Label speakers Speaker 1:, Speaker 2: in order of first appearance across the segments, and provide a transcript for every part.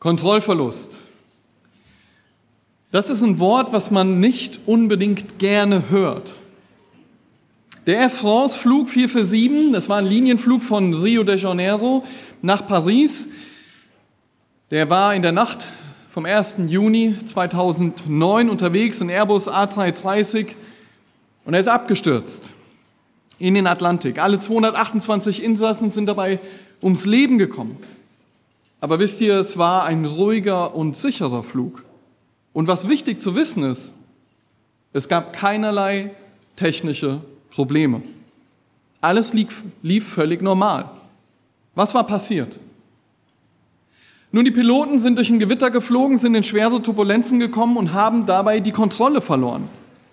Speaker 1: Kontrollverlust. Das ist ein Wort, was man nicht unbedingt gerne hört. Der Air France Flug 447, das war ein Linienflug von Rio de Janeiro nach Paris, der war in der Nacht vom 1. Juni 2009 unterwegs, ein Airbus A330, und er ist abgestürzt in den Atlantik. Alle 228 Insassen sind dabei ums Leben gekommen. Aber wisst ihr, es war ein ruhiger und sicherer Flug. Und was wichtig zu wissen ist, es gab keinerlei technische Probleme. Alles lief, lief völlig normal. Was war passiert? Nun, die Piloten sind durch ein Gewitter geflogen, sind in schwere Turbulenzen gekommen und haben dabei die Kontrolle verloren.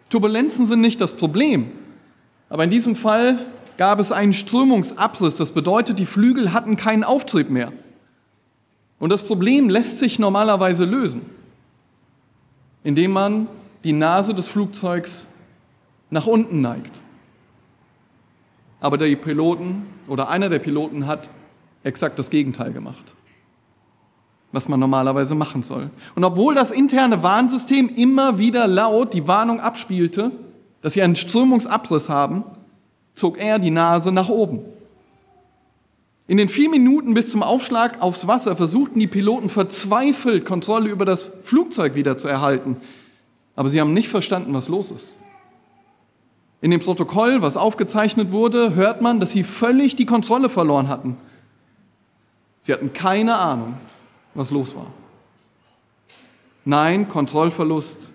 Speaker 1: Turbulenzen sind nicht das Problem, aber in diesem Fall gab es einen Strömungsabriss. Das bedeutet, die Flügel hatten keinen Auftrieb mehr. Und das Problem lässt sich normalerweise lösen, indem man die Nase des Flugzeugs nach unten neigt. Aber der Piloten oder einer der Piloten hat exakt das Gegenteil gemacht, was man normalerweise machen soll. Und obwohl das interne Warnsystem immer wieder laut die Warnung abspielte, dass sie einen Strömungsabriss haben, zog er die Nase nach oben. In den vier Minuten bis zum Aufschlag aufs Wasser versuchten die Piloten verzweifelt, Kontrolle über das Flugzeug wieder zu erhalten. Aber sie haben nicht verstanden, was los ist. In dem Protokoll, was aufgezeichnet wurde, hört man, dass sie völlig die Kontrolle verloren hatten. Sie hatten keine Ahnung, was los war. Nein, Kontrollverlust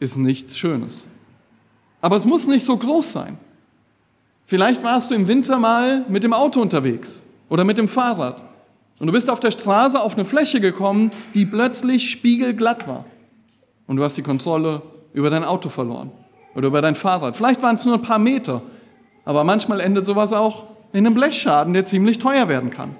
Speaker 1: ist nichts Schönes. Aber es muss nicht so groß sein. Vielleicht warst du im Winter mal mit dem Auto unterwegs oder mit dem Fahrrad. Und du bist auf der Straße auf eine Fläche gekommen, die plötzlich spiegelglatt war. Und du hast die Kontrolle über dein Auto verloren oder über dein Fahrrad. Vielleicht waren es nur ein paar Meter, aber manchmal endet sowas auch in einem Blechschaden, der ziemlich teuer werden kann.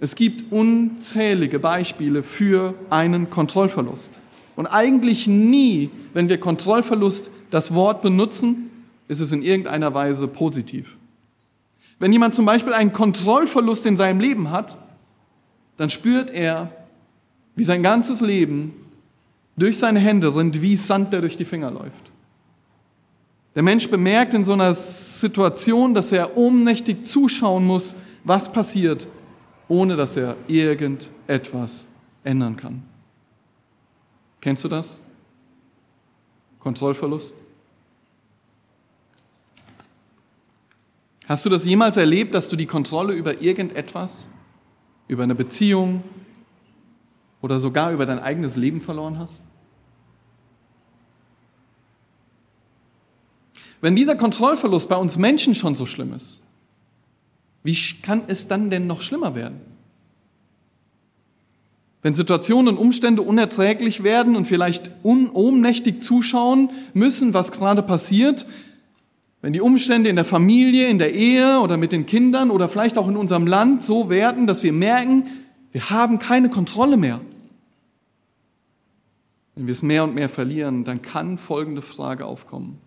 Speaker 1: Es gibt unzählige Beispiele für einen Kontrollverlust. Und eigentlich nie, wenn wir Kontrollverlust das Wort benutzen, ist es in irgendeiner Weise positiv. Wenn jemand zum Beispiel einen Kontrollverlust in seinem Leben hat, dann spürt er, wie sein ganzes Leben durch seine Hände rinnt, wie Sand, der durch die Finger läuft. Der Mensch bemerkt in so einer Situation, dass er ohnmächtig zuschauen muss, was passiert, ohne dass er irgendetwas ändern kann. Kennst du das? Kontrollverlust? Hast du das jemals erlebt, dass du die Kontrolle über irgendetwas, über eine Beziehung oder sogar über dein eigenes Leben verloren hast? Wenn dieser Kontrollverlust bei uns Menschen schon so schlimm ist, wie kann es dann denn noch schlimmer werden? Wenn Situationen und Umstände unerträglich werden und vielleicht ohnmächtig zuschauen müssen, was gerade passiert, wenn die Umstände in der Familie, in der Ehe oder mit den Kindern oder vielleicht auch in unserem Land so werden, dass wir merken, wir haben keine Kontrolle mehr. Wenn wir es mehr und mehr verlieren, dann kann folgende Frage aufkommen.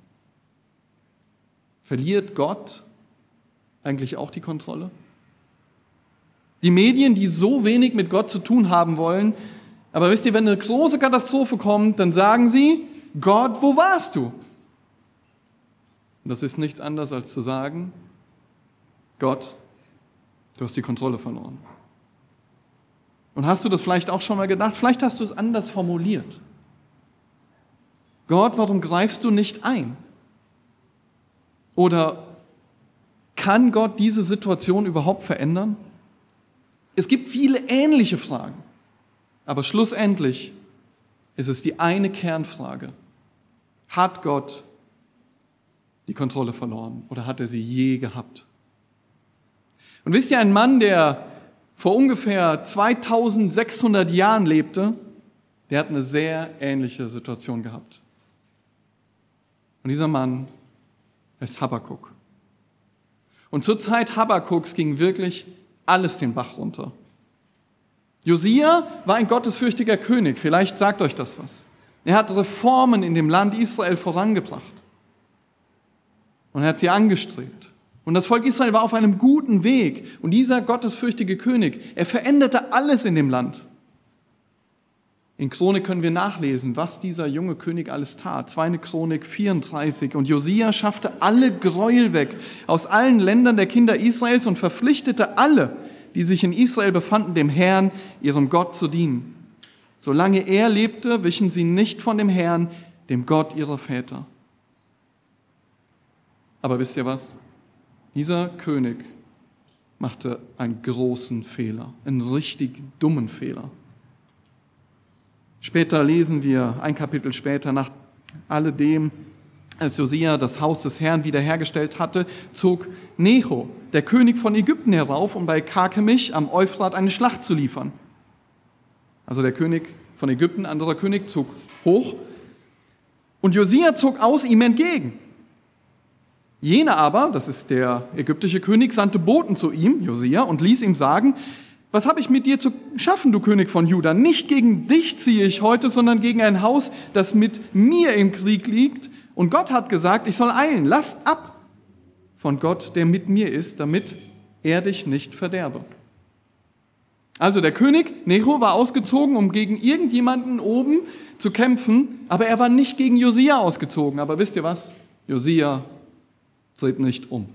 Speaker 1: Verliert Gott eigentlich auch die Kontrolle? Die Medien, die so wenig mit Gott zu tun haben wollen, aber wisst ihr, wenn eine große Katastrophe kommt, dann sagen sie, Gott, wo warst du? Und das ist nichts anderes als zu sagen, Gott, du hast die Kontrolle verloren. Und hast du das vielleicht auch schon mal gedacht? Vielleicht hast du es anders formuliert. Gott, warum greifst du nicht ein? Oder kann Gott diese Situation überhaupt verändern? Es gibt viele ähnliche Fragen, aber schlussendlich ist es die eine Kernfrage. Hat Gott die Kontrolle verloren oder hat er sie je gehabt? Und wisst ihr, ein Mann, der vor ungefähr 2600 Jahren lebte, der hat eine sehr ähnliche Situation gehabt. Und dieser Mann ist Habakkuk. Und zur Zeit Habakkuks ging wirklich alles den Bach runter. Josia war ein gottesfürchtiger König, vielleicht sagt euch das was. Er hat Reformen in dem Land Israel vorangebracht. Und er hat sie angestrebt. Und das Volk Israel war auf einem guten Weg. Und dieser gottesfürchtige König, er veränderte alles in dem Land. In Chronik können wir nachlesen, was dieser junge König alles tat. Zweite Chronik 34. Und Josia schaffte alle Gräuel weg aus allen Ländern der Kinder Israels und verpflichtete alle, die sich in Israel befanden, dem Herrn, ihrem Gott zu dienen. Solange er lebte, wichen sie nicht von dem Herrn, dem Gott ihrer Väter. Aber wisst ihr was? Dieser König machte einen großen Fehler, einen richtig dummen Fehler. Später lesen wir, ein Kapitel später, nach alledem, als Josia das Haus des Herrn wiederhergestellt hatte, zog Necho, der König von Ägypten, herauf, um bei Karkemich am Euphrat eine Schlacht zu liefern. Also der König von Ägypten, anderer König, zog hoch und Josia zog aus ihm entgegen. Jener aber, das ist der ägyptische König, sandte Boten zu ihm, Josia, und ließ ihm sagen, was habe ich mit dir zu schaffen, du König von Juda? Nicht gegen dich ziehe ich heute, sondern gegen ein Haus, das mit mir im Krieg liegt. Und Gott hat gesagt, ich soll eilen. Lass ab von Gott, der mit mir ist, damit er dich nicht verderbe. Also der König Necho war ausgezogen, um gegen irgendjemanden oben zu kämpfen, aber er war nicht gegen Josia ausgezogen. Aber wisst ihr was? Josia dreht nicht um.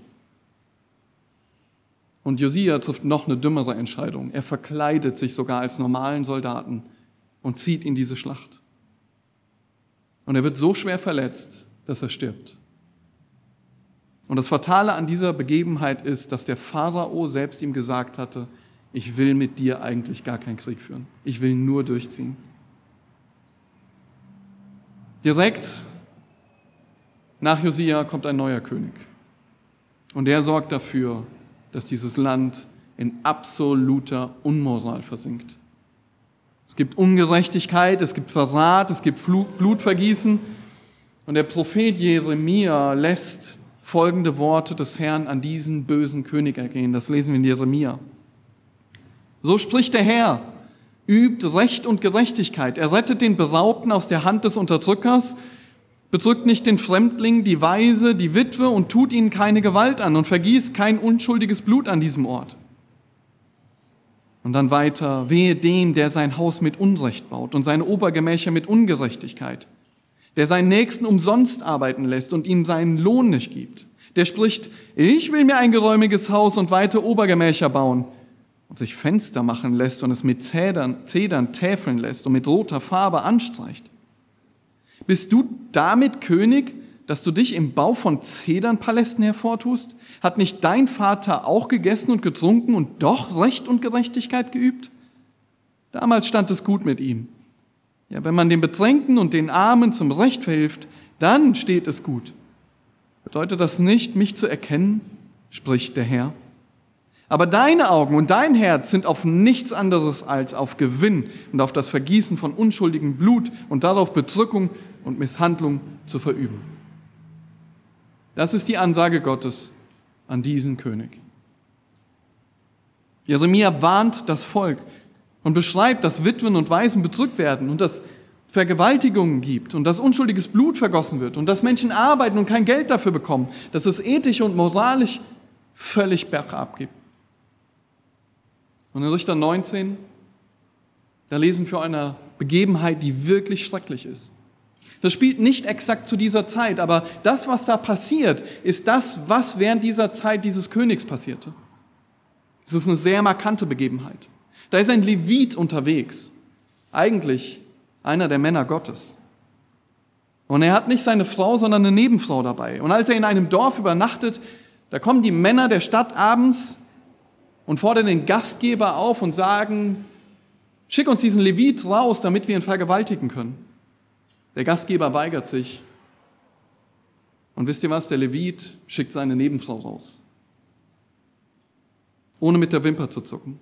Speaker 1: Und Josia trifft noch eine dümmere Entscheidung. Er verkleidet sich sogar als normalen Soldaten und zieht in diese Schlacht. Und er wird so schwer verletzt, dass er stirbt. Und das Fatale an dieser Begebenheit ist, dass der Pharao selbst ihm gesagt hatte, ich will mit dir eigentlich gar keinen Krieg führen. Ich will nur durchziehen. Direkt nach Josia kommt ein neuer König. Und der sorgt dafür, dass dieses Land in absoluter Unmoral versinkt. Es gibt Ungerechtigkeit, es gibt Verrat, es gibt Blutvergießen. Und der Prophet Jeremia lässt folgende Worte des Herrn an diesen bösen König ergehen. Das lesen wir in Jeremia. So spricht der Herr, übt Recht und Gerechtigkeit. Er rettet den Beraubten aus der Hand des Unterdrückers Bedrückt nicht den Fremdling, die Weise, die Witwe und tut ihnen keine Gewalt an und vergießt kein unschuldiges Blut an diesem Ort. Und dann weiter, wehe dem, der sein Haus mit Unrecht baut und seine Obergemächer mit Ungerechtigkeit, der seinen Nächsten umsonst arbeiten lässt und ihm seinen Lohn nicht gibt. Der spricht, ich will mir ein geräumiges Haus und weite Obergemächer bauen und sich Fenster machen lässt und es mit Zedern, Zedern täfeln lässt und mit roter Farbe anstreicht. Bist du damit König, dass du dich im Bau von Zedernpalästen hervortust? Hat nicht dein Vater auch gegessen und getrunken und doch Recht und Gerechtigkeit geübt? Damals stand es gut mit ihm. Ja, wenn man den Bedrängten und den Armen zum Recht verhilft, dann steht es gut. Bedeutet das nicht, mich zu erkennen, spricht der Herr? Aber deine Augen und dein Herz sind auf nichts anderes als auf Gewinn und auf das Vergießen von unschuldigem Blut und darauf Bedrückung und Misshandlung zu verüben. Das ist die Ansage Gottes an diesen König. Jeremia warnt das Volk und beschreibt, dass Witwen und Waisen bedrückt werden und dass Vergewaltigungen gibt und dass unschuldiges Blut vergossen wird und dass Menschen arbeiten und kein Geld dafür bekommen, dass es ethisch und moralisch völlig bergab gibt. Und in Richter 19, da lesen wir eine Begebenheit, die wirklich schrecklich ist. Das spielt nicht exakt zu dieser Zeit, aber das, was da passiert, ist das, was während dieser Zeit dieses Königs passierte. Es ist eine sehr markante Begebenheit. Da ist ein Levit unterwegs, eigentlich einer der Männer Gottes. Und er hat nicht seine Frau, sondern eine Nebenfrau dabei. Und als er in einem Dorf übernachtet, da kommen die Männer der Stadt abends und fordern den Gastgeber auf und sagen, schick uns diesen Levit raus, damit wir ihn vergewaltigen können. Der Gastgeber weigert sich. Und wisst ihr was? Der Levit schickt seine Nebenfrau raus. Ohne mit der Wimper zu zucken.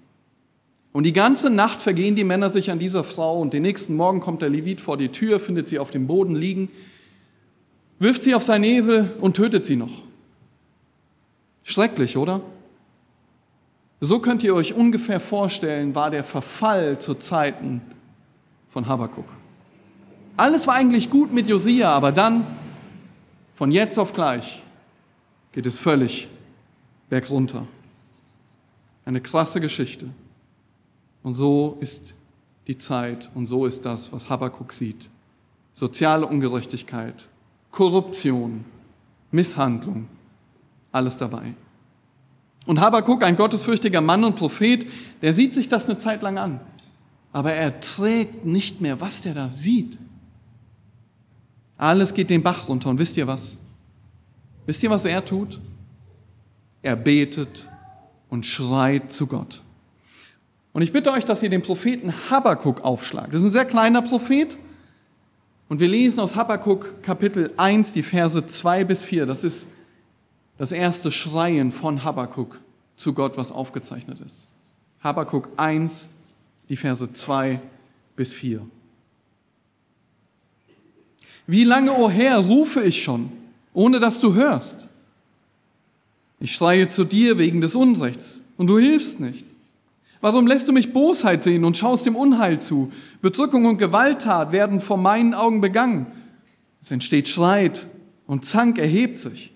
Speaker 1: Und die ganze Nacht vergehen die Männer sich an dieser Frau und den nächsten Morgen kommt der Levit vor die Tür, findet sie auf dem Boden liegen, wirft sie auf seinen Esel und tötet sie noch. Schrecklich, oder? So könnt ihr euch ungefähr vorstellen, war der Verfall zu Zeiten von Habakkuk. Alles war eigentlich gut mit Josia, aber dann, von jetzt auf gleich, geht es völlig bergunter. Eine krasse Geschichte. Und so ist die Zeit und so ist das, was Habakkuk sieht. Soziale Ungerechtigkeit, Korruption, Misshandlung, alles dabei. Und Habakkuk, ein gottesfürchtiger Mann und Prophet, der sieht sich das eine Zeit lang an. Aber er trägt nicht mehr, was der da sieht. Alles geht den Bach runter. Und wisst ihr was? Wisst ihr, was er tut? Er betet und schreit zu Gott. Und ich bitte euch, dass ihr den Propheten Habakkuk aufschlagt. Das ist ein sehr kleiner Prophet. Und wir lesen aus Habakkuk Kapitel 1 die Verse 2 bis 4. Das ist das erste Schreien von Habakkuk zu Gott, was aufgezeichnet ist. Habakkuk 1, die Verse 2 bis 4. Wie lange, o oh Herr, rufe ich schon, ohne dass du hörst? Ich schreie zu dir wegen des Unrechts und du hilfst nicht. Warum lässt du mich Bosheit sehen und schaust dem Unheil zu? Bedrückung und Gewalttat werden vor meinen Augen begangen. Es entsteht Streit und Zank erhebt sich.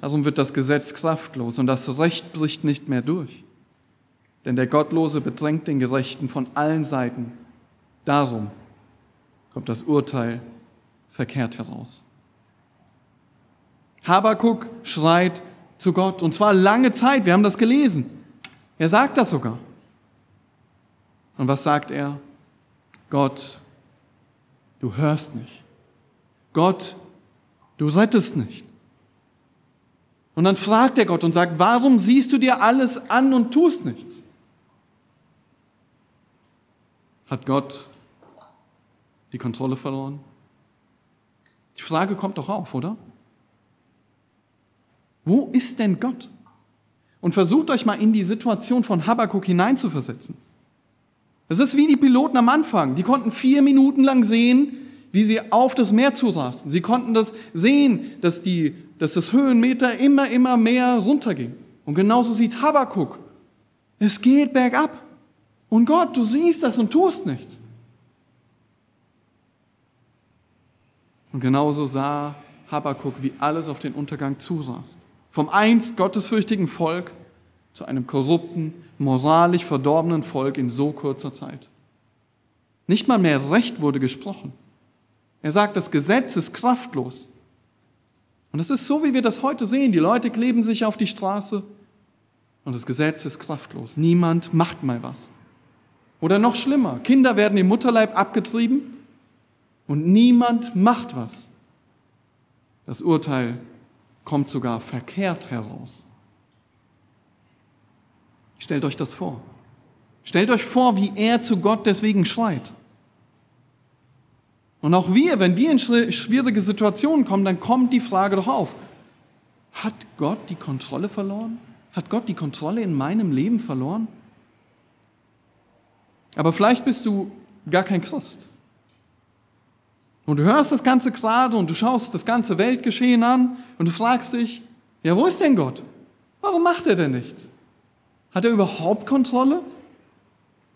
Speaker 1: Darum wird das Gesetz kraftlos und das Recht bricht nicht mehr durch. Denn der Gottlose bedrängt den Gerechten von allen Seiten. Darum kommt das Urteil verkehrt heraus. Habakuk schreit zu Gott und zwar lange Zeit, wir haben das gelesen. Er sagt das sogar. Und was sagt er? Gott, du hörst nicht. Gott, du rettest nicht. Und dann fragt er Gott und sagt, warum siehst du dir alles an und tust nichts? Hat Gott die Kontrolle verloren? Die Frage kommt doch auf, oder? Wo ist denn Gott? Und versucht euch mal in die Situation von Habakkuk hineinzuversetzen. Es ist wie die Piloten am Anfang. Die konnten vier Minuten lang sehen, wie sie auf das Meer zurasten. Sie konnten das sehen, dass, die, dass das Höhenmeter immer, immer mehr runterging. Und genauso sieht Habakkuk. Es geht bergab. Und Gott, du siehst das und tust nichts. Und genauso sah Habakkuk, wie alles auf den Untergang zurast. Vom einst gottesfürchtigen Volk zu einem korrupten, moralisch verdorbenen Volk in so kurzer Zeit. Nicht mal mehr Recht wurde gesprochen. Er sagt, das Gesetz ist kraftlos. Und es ist so, wie wir das heute sehen. Die Leute kleben sich auf die Straße und das Gesetz ist kraftlos. Niemand macht mal was. Oder noch schlimmer, Kinder werden im Mutterleib abgetrieben und niemand macht was. Das Urteil kommt sogar verkehrt heraus. Stellt euch das vor. Stellt euch vor, wie er zu Gott deswegen schreit. Und auch wir, wenn wir in schwierige Situationen kommen, dann kommt die Frage doch auf, hat Gott die Kontrolle verloren? Hat Gott die Kontrolle in meinem Leben verloren? Aber vielleicht bist du gar kein Christ. Und du hörst das Ganze gerade und du schaust das ganze Weltgeschehen an und du fragst dich, ja, wo ist denn Gott? Warum macht er denn nichts? Hat er überhaupt Kontrolle?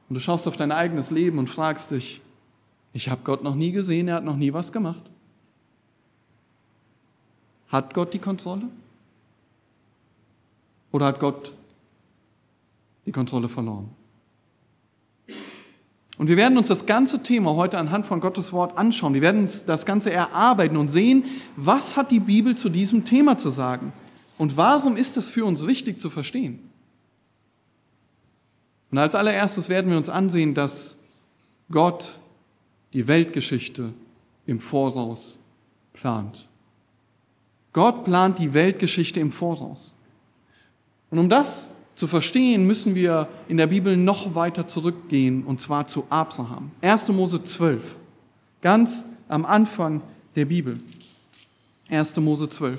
Speaker 1: Und du schaust auf dein eigenes Leben und fragst dich, ich habe Gott noch nie gesehen, er hat noch nie was gemacht. Hat Gott die Kontrolle? Oder hat Gott die Kontrolle verloren? Und wir werden uns das ganze Thema heute anhand von Gottes Wort anschauen. Wir werden uns das Ganze erarbeiten und sehen, was hat die Bibel zu diesem Thema zu sagen und warum ist es für uns wichtig zu verstehen. Und als allererstes werden wir uns ansehen, dass Gott die Weltgeschichte im Voraus plant. Gott plant die Weltgeschichte im Voraus. Und um das zu verstehen, müssen wir in der Bibel noch weiter zurückgehen, und zwar zu Abraham. 1. Mose 12, ganz am Anfang der Bibel. 1. Mose 12.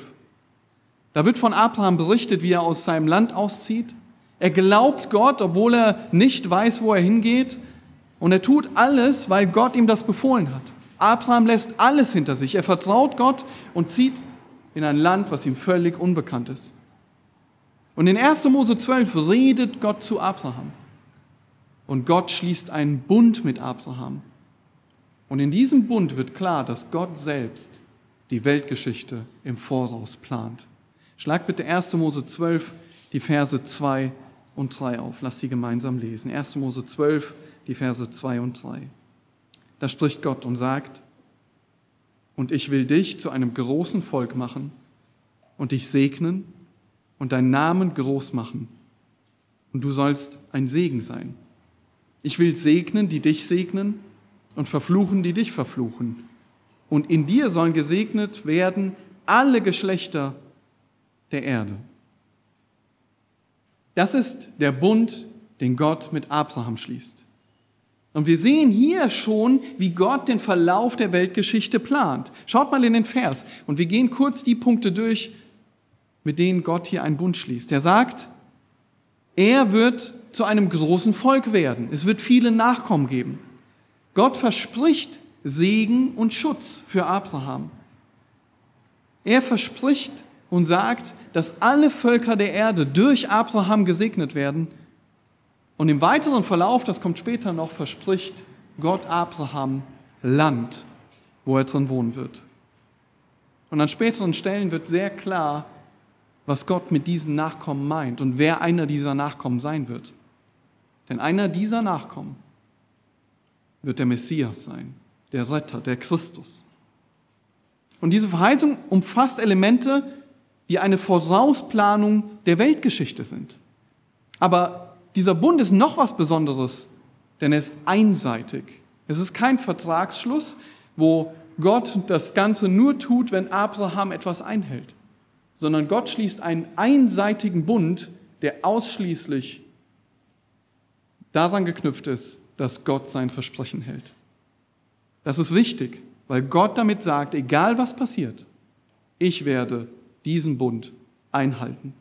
Speaker 1: Da wird von Abraham berichtet, wie er aus seinem Land auszieht. Er glaubt Gott, obwohl er nicht weiß, wo er hingeht. Und er tut alles, weil Gott ihm das befohlen hat. Abraham lässt alles hinter sich. Er vertraut Gott und zieht in ein Land, was ihm völlig unbekannt ist. Und in 1. Mose 12 redet Gott zu Abraham. Und Gott schließt einen Bund mit Abraham. Und in diesem Bund wird klar, dass Gott selbst die Weltgeschichte im Voraus plant. Schlag bitte 1. Mose 12, die Verse 2 und 3 auf. Lass sie gemeinsam lesen. 1. Mose 12, die Verse 2 und 3. Da spricht Gott und sagt, und ich will dich zu einem großen Volk machen und dich segnen und deinen Namen groß machen. Und du sollst ein Segen sein. Ich will segnen, die dich segnen und verfluchen, die dich verfluchen. Und in dir sollen gesegnet werden alle Geschlechter der Erde. Das ist der Bund, den Gott mit Abraham schließt. Und wir sehen hier schon, wie Gott den Verlauf der Weltgeschichte plant. Schaut mal in den Vers und wir gehen kurz die Punkte durch, mit denen Gott hier einen Bund schließt. Er sagt, er wird zu einem großen Volk werden. Es wird viele Nachkommen geben. Gott verspricht Segen und Schutz für Abraham. Er verspricht und sagt, dass alle Völker der Erde durch Abraham gesegnet werden. Und im weiteren Verlauf, das kommt später noch, verspricht Gott Abraham Land, wo er drin wohnen wird. Und an späteren Stellen wird sehr klar, was Gott mit diesen Nachkommen meint und wer einer dieser Nachkommen sein wird. Denn einer dieser Nachkommen wird der Messias sein, der Retter, der Christus. Und diese Verheißung umfasst Elemente, die eine Vorausplanung der Weltgeschichte sind. Aber dieser Bund ist noch was Besonderes, denn er ist einseitig. Es ist kein Vertragsschluss, wo Gott das Ganze nur tut, wenn Abraham etwas einhält, sondern Gott schließt einen einseitigen Bund, der ausschließlich daran geknüpft ist, dass Gott sein Versprechen hält. Das ist wichtig, weil Gott damit sagt, egal was passiert, ich werde diesen Bund einhalten.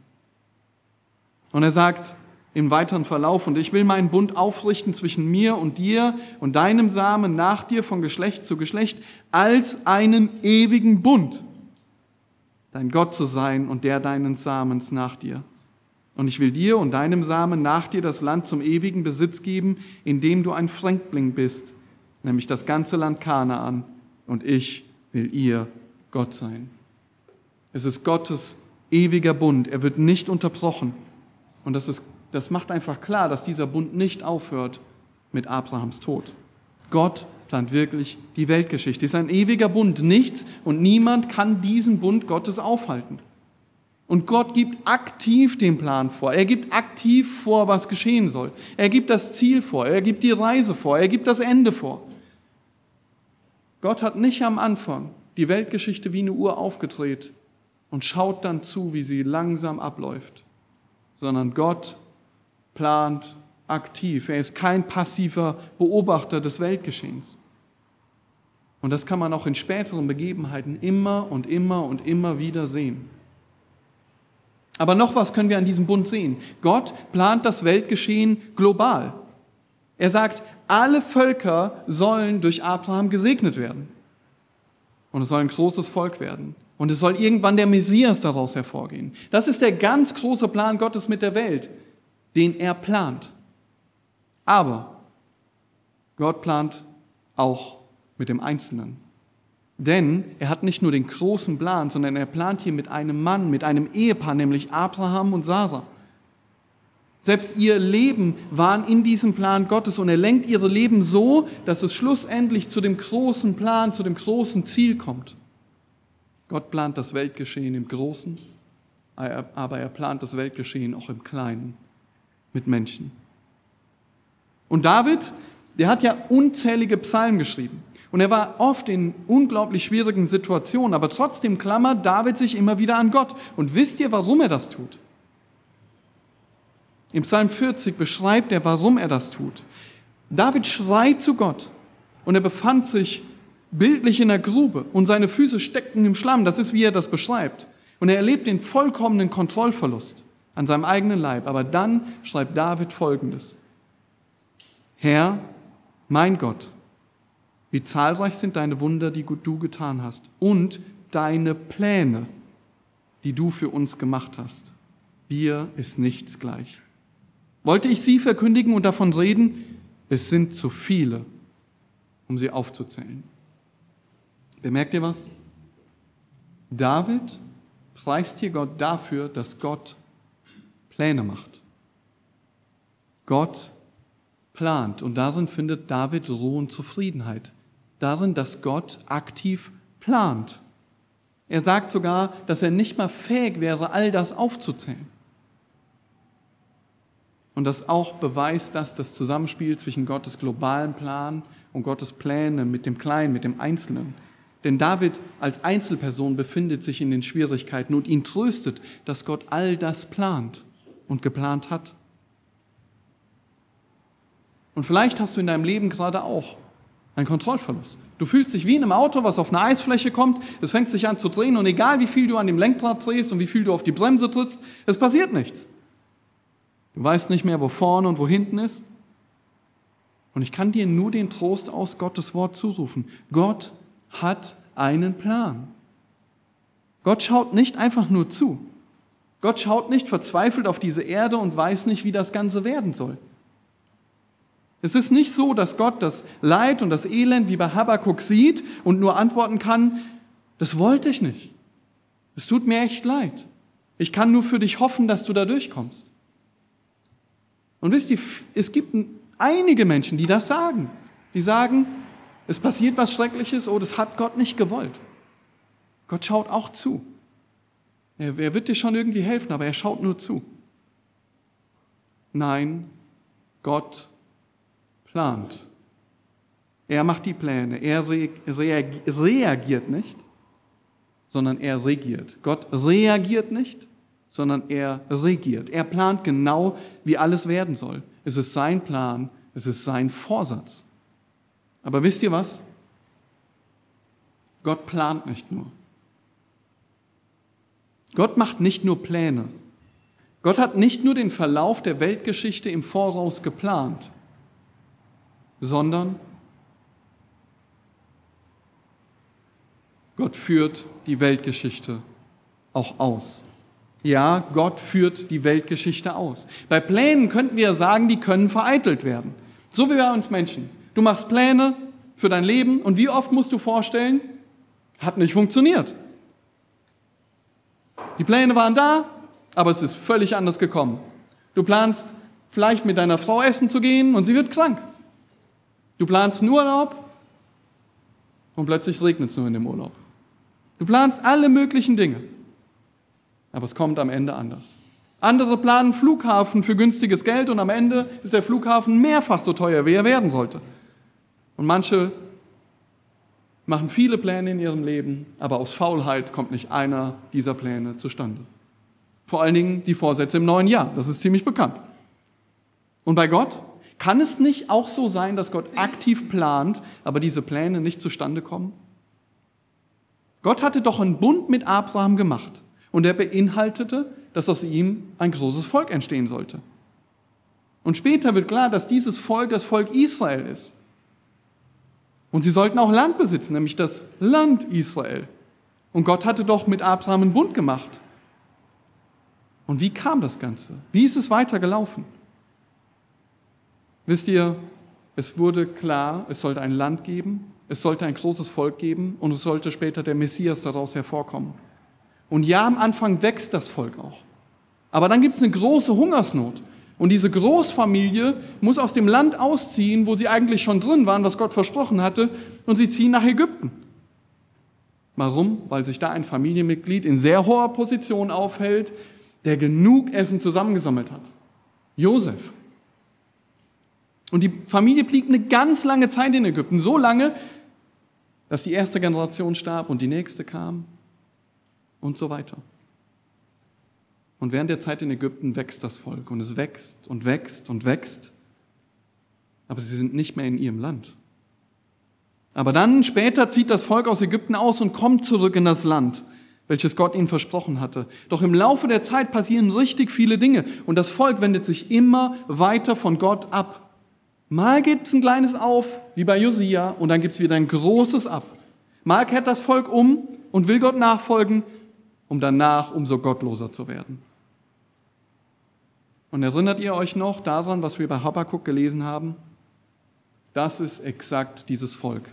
Speaker 1: Und er sagt im weiteren Verlauf, und ich will meinen Bund aufrichten zwischen mir und dir und deinem Samen nach dir von Geschlecht zu Geschlecht als einen ewigen Bund, dein Gott zu sein und der deinen Samens nach dir. Und ich will dir und deinem Samen nach dir das Land zum ewigen Besitz geben, in dem du ein Fremdling bist, nämlich das ganze Land Kanaan. Und ich will ihr Gott sein. Es ist Gottes ewiger Bund. Er wird nicht unterbrochen. Und das, ist, das macht einfach klar, dass dieser Bund nicht aufhört mit Abrahams Tod. Gott plant wirklich die Weltgeschichte. Es ist ein ewiger Bund. Nichts und niemand kann diesen Bund Gottes aufhalten. Und Gott gibt aktiv den Plan vor. Er gibt aktiv vor, was geschehen soll. Er gibt das Ziel vor. Er gibt die Reise vor. Er gibt das Ende vor. Gott hat nicht am Anfang die Weltgeschichte wie eine Uhr aufgedreht und schaut dann zu, wie sie langsam abläuft, sondern Gott plant aktiv. Er ist kein passiver Beobachter des Weltgeschehens. Und das kann man auch in späteren Begebenheiten immer und immer und immer wieder sehen. Aber noch was können wir an diesem Bund sehen. Gott plant das Weltgeschehen global. Er sagt, alle Völker sollen durch Abraham gesegnet werden. Und es soll ein großes Volk werden. Und es soll irgendwann der Messias daraus hervorgehen. Das ist der ganz große Plan Gottes mit der Welt, den er plant. Aber Gott plant auch mit dem Einzelnen. Denn er hat nicht nur den großen Plan, sondern er plant hier mit einem Mann, mit einem Ehepaar, nämlich Abraham und Sarah. Selbst ihr Leben waren in diesem Plan Gottes und er lenkt ihre Leben so, dass es schlussendlich zu dem großen Plan, zu dem großen Ziel kommt. Gott plant das Weltgeschehen im Großen, aber er plant das Weltgeschehen auch im Kleinen mit Menschen. Und David, der hat ja unzählige Psalmen geschrieben. Und er war oft in unglaublich schwierigen Situationen, aber trotzdem klammert David sich immer wieder an Gott. Und wisst ihr, warum er das tut? Im Psalm 40 beschreibt er, warum er das tut. David schreit zu Gott und er befand sich bildlich in der Grube und seine Füße steckten im Schlamm. Das ist, wie er das beschreibt. Und er erlebt den vollkommenen Kontrollverlust an seinem eigenen Leib. Aber dann schreibt David Folgendes. Herr, mein Gott, wie zahlreich sind deine Wunder, die du getan hast und deine Pläne, die du für uns gemacht hast. Dir ist nichts gleich. Wollte ich sie verkündigen und davon reden? Es sind zu viele, um sie aufzuzählen. Bemerkt ihr was? David preist hier Gott dafür, dass Gott Pläne macht. Gott plant und darin findet David Ruhe und Zufriedenheit. Darin, dass Gott aktiv plant. Er sagt sogar, dass er nicht mal fähig wäre, all das aufzuzählen. Und das auch beweist dass das Zusammenspiel zwischen Gottes globalen Plan und Gottes Pläne mit dem Kleinen, mit dem Einzelnen. Denn David als Einzelperson befindet sich in den Schwierigkeiten und ihn tröstet, dass Gott all das plant und geplant hat. Und vielleicht hast du in deinem Leben gerade auch einen Kontrollverlust. Du fühlst dich wie in einem Auto, was auf eine Eisfläche kommt, es fängt sich an zu drehen und egal wie viel du an dem Lenkrad drehst und wie viel du auf die Bremse trittst, es passiert nichts. Du weißt nicht mehr, wo vorne und wo hinten ist. Und ich kann dir nur den Trost aus Gottes Wort zurufen. Gott hat einen Plan. Gott schaut nicht einfach nur zu. Gott schaut nicht verzweifelt auf diese Erde und weiß nicht, wie das Ganze werden soll. Es ist nicht so, dass Gott das Leid und das Elend wie bei Habakkuk sieht und nur antworten kann, das wollte ich nicht. Es tut mir echt leid. Ich kann nur für dich hoffen, dass du da durchkommst. Und wisst ihr, es gibt einige Menschen, die das sagen. Die sagen, es passiert was Schreckliches, oh, das hat Gott nicht gewollt. Gott schaut auch zu. Er, er wird dir schon irgendwie helfen, aber er schaut nur zu. Nein, Gott plant. Er macht die Pläne. Er reagiert nicht, sondern er regiert. Gott reagiert nicht, sondern er regiert. Er plant genau, wie alles werden soll. Es ist sein Plan, es ist sein Vorsatz. Aber wisst ihr was? Gott plant nicht nur. Gott macht nicht nur Pläne. Gott hat nicht nur den Verlauf der Weltgeschichte im Voraus geplant, sondern Gott führt die Weltgeschichte auch aus. Ja, Gott führt die Weltgeschichte aus. Bei Plänen könnten wir sagen, die können vereitelt werden. So wie bei uns Menschen. Du machst Pläne für dein Leben und wie oft musst du vorstellen, hat nicht funktioniert. Die Pläne waren da, aber es ist völlig anders gekommen. Du planst vielleicht mit deiner Frau essen zu gehen und sie wird krank. Du planst einen Urlaub und plötzlich regnet es nur in dem Urlaub. Du planst alle möglichen Dinge aber es kommt am Ende anders. Andere planen Flughafen für günstiges Geld und am Ende ist der Flughafen mehrfach so teuer, wie er werden sollte. Und manche machen viele Pläne in ihrem Leben, aber aus Faulheit kommt nicht einer dieser Pläne zustande. Vor allen Dingen die Vorsätze im neuen Jahr, das ist ziemlich bekannt. Und bei Gott kann es nicht auch so sein, dass Gott aktiv plant, aber diese Pläne nicht zustande kommen? Gott hatte doch einen Bund mit Abraham gemacht. Und er beinhaltete, dass aus ihm ein großes Volk entstehen sollte. Und später wird klar, dass dieses Volk das Volk Israel ist. Und sie sollten auch Land besitzen, nämlich das Land Israel. Und Gott hatte doch mit Abraham einen Bund gemacht. Und wie kam das Ganze? Wie ist es weitergelaufen? Wisst ihr, es wurde klar, es sollte ein Land geben, es sollte ein großes Volk geben und es sollte später der Messias daraus hervorkommen. Und ja, am Anfang wächst das Volk auch. Aber dann gibt es eine große Hungersnot. Und diese Großfamilie muss aus dem Land ausziehen, wo sie eigentlich schon drin waren, was Gott versprochen hatte, und sie ziehen nach Ägypten. Warum? Weil sich da ein Familienmitglied in sehr hoher Position aufhält, der genug Essen zusammengesammelt hat. Josef. Und die Familie blieb eine ganz lange Zeit in Ägypten, so lange, dass die erste Generation starb und die nächste kam und so weiter. Und während der Zeit in Ägypten wächst das Volk und es wächst und wächst und wächst, aber sie sind nicht mehr in ihrem Land. Aber dann später zieht das Volk aus Ägypten aus und kommt zurück in das Land, welches Gott ihnen versprochen hatte. Doch im Laufe der Zeit passieren richtig viele Dinge und das Volk wendet sich immer weiter von Gott ab. Mal gibt es ein kleines Auf, wie bei Josia, und dann gibt es wieder ein großes Ab. Mal kehrt das Volk um und will Gott nachfolgen, um danach umso gottloser zu werden. Und erinnert ihr euch noch daran, was wir bei Habakkuk gelesen haben? Das ist exakt dieses Volk.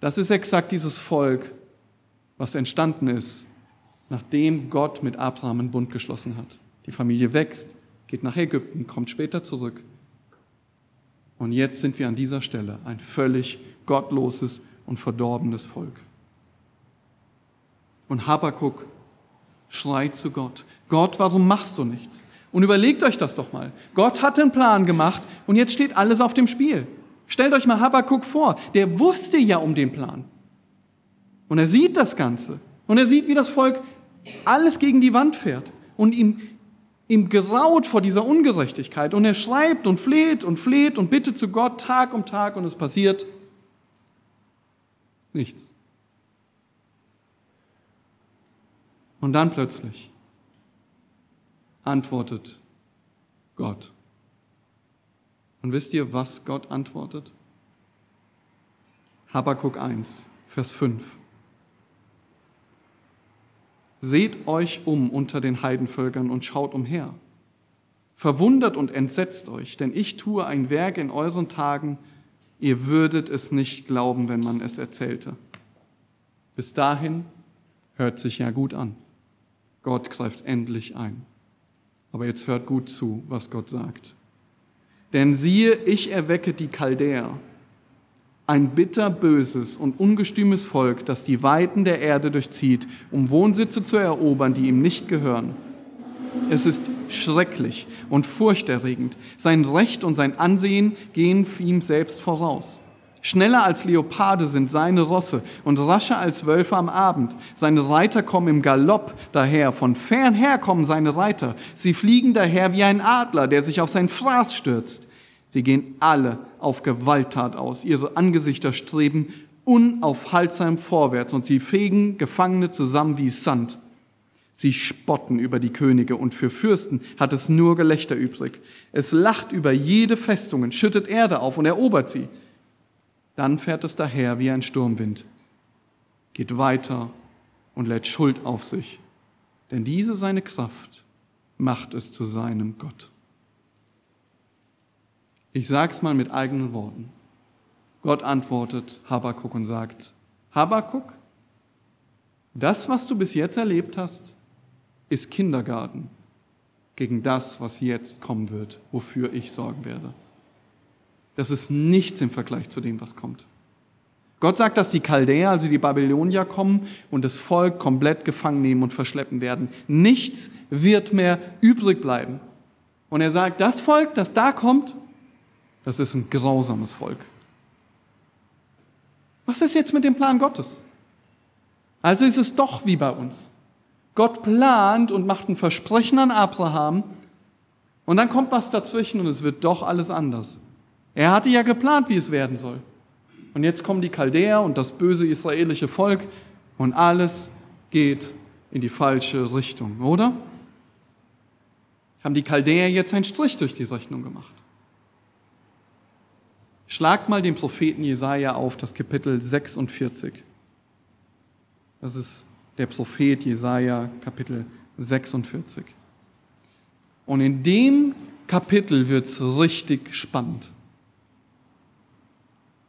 Speaker 1: Das ist exakt dieses Volk, was entstanden ist, nachdem Gott mit Abraham einen Bund geschlossen hat. Die Familie wächst, geht nach Ägypten, kommt später zurück. Und jetzt sind wir an dieser Stelle ein völlig gottloses und verdorbenes Volk. Und Habakkuk schreit zu Gott, Gott, warum machst du nichts? Und überlegt euch das doch mal. Gott hat einen Plan gemacht und jetzt steht alles auf dem Spiel. Stellt euch mal Habakkuk vor, der wusste ja um den Plan. Und er sieht das Ganze. Und er sieht, wie das Volk alles gegen die Wand fährt. Und ihm, ihm graut vor dieser Ungerechtigkeit. Und er schreibt und fleht und fleht und bittet zu Gott Tag um Tag und es passiert nichts. Und dann plötzlich antwortet Gott. Und wisst ihr, was Gott antwortet? Habakkuk 1, Vers 5. Seht euch um unter den Heidenvölkern und schaut umher. Verwundert und entsetzt euch, denn ich tue ein Werk in euren Tagen, ihr würdet es nicht glauben, wenn man es erzählte. Bis dahin hört sich ja gut an. Gott greift endlich ein. Aber jetzt hört gut zu, was Gott sagt. Denn siehe, ich erwecke die Chaldäer, ein bitterböses und ungestümes Volk, das die Weiten der Erde durchzieht, um Wohnsitze zu erobern, die ihm nicht gehören. Es ist schrecklich und furchterregend. Sein Recht und sein Ansehen gehen ihm selbst voraus. Schneller als Leoparde sind seine Rosse und rascher als Wölfe am Abend. Seine Reiter kommen im Galopp daher, von fernher kommen seine Reiter. Sie fliegen daher wie ein Adler, der sich auf sein Fraß stürzt. Sie gehen alle auf Gewalttat aus. Ihre Angesichter streben unaufhaltsam vorwärts und sie fegen Gefangene zusammen wie Sand. Sie spotten über die Könige und für Fürsten hat es nur Gelächter übrig. Es lacht über jede Festung, und schüttet Erde auf und erobert sie. Dann fährt es daher wie ein Sturmwind, geht weiter und lädt Schuld auf sich, denn diese seine Kraft macht es zu seinem Gott. Ich sage es mal mit eigenen Worten. Gott antwortet Habakuk und sagt, Habakuk, das, was du bis jetzt erlebt hast, ist Kindergarten gegen das, was jetzt kommen wird, wofür ich sorgen werde. Das ist nichts im Vergleich zu dem, was kommt. Gott sagt, dass die Chaldäer, also die Babylonier, kommen und das Volk komplett gefangen nehmen und verschleppen werden. Nichts wird mehr übrig bleiben. Und er sagt, das Volk, das da kommt, das ist ein grausames Volk. Was ist jetzt mit dem Plan Gottes? Also ist es doch wie bei uns. Gott plant und macht ein Versprechen an Abraham und dann kommt was dazwischen und es wird doch alles anders. Er hatte ja geplant, wie es werden soll. Und jetzt kommen die Chaldäer und das böse israelische Volk und alles geht in die falsche Richtung, oder? Haben die Chaldäer jetzt einen Strich durch die Rechnung gemacht? Schlagt mal den Propheten Jesaja auf, das Kapitel 46. Das ist der Prophet Jesaja, Kapitel 46. Und in dem Kapitel wird es richtig spannend.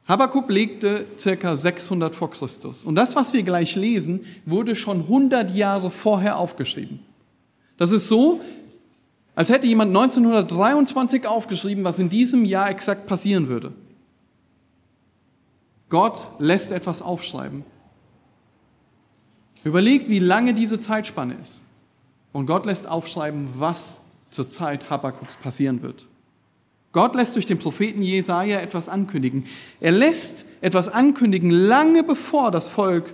Speaker 1: Habakkuk legte circa 600 vor Christus. Und das, was wir gleich lesen, wurde schon 100 Jahre vorher aufgeschrieben. Das ist so, als hätte jemand 1923 aufgeschrieben, was in diesem Jahr exakt passieren würde. Gott lässt etwas aufschreiben. Überlegt, wie lange diese Zeitspanne ist. Und Gott lässt aufschreiben, was zur Zeit Habakkuks passieren wird. Gott lässt durch den Propheten Jesaja etwas ankündigen. Er lässt etwas ankündigen, lange bevor das Volk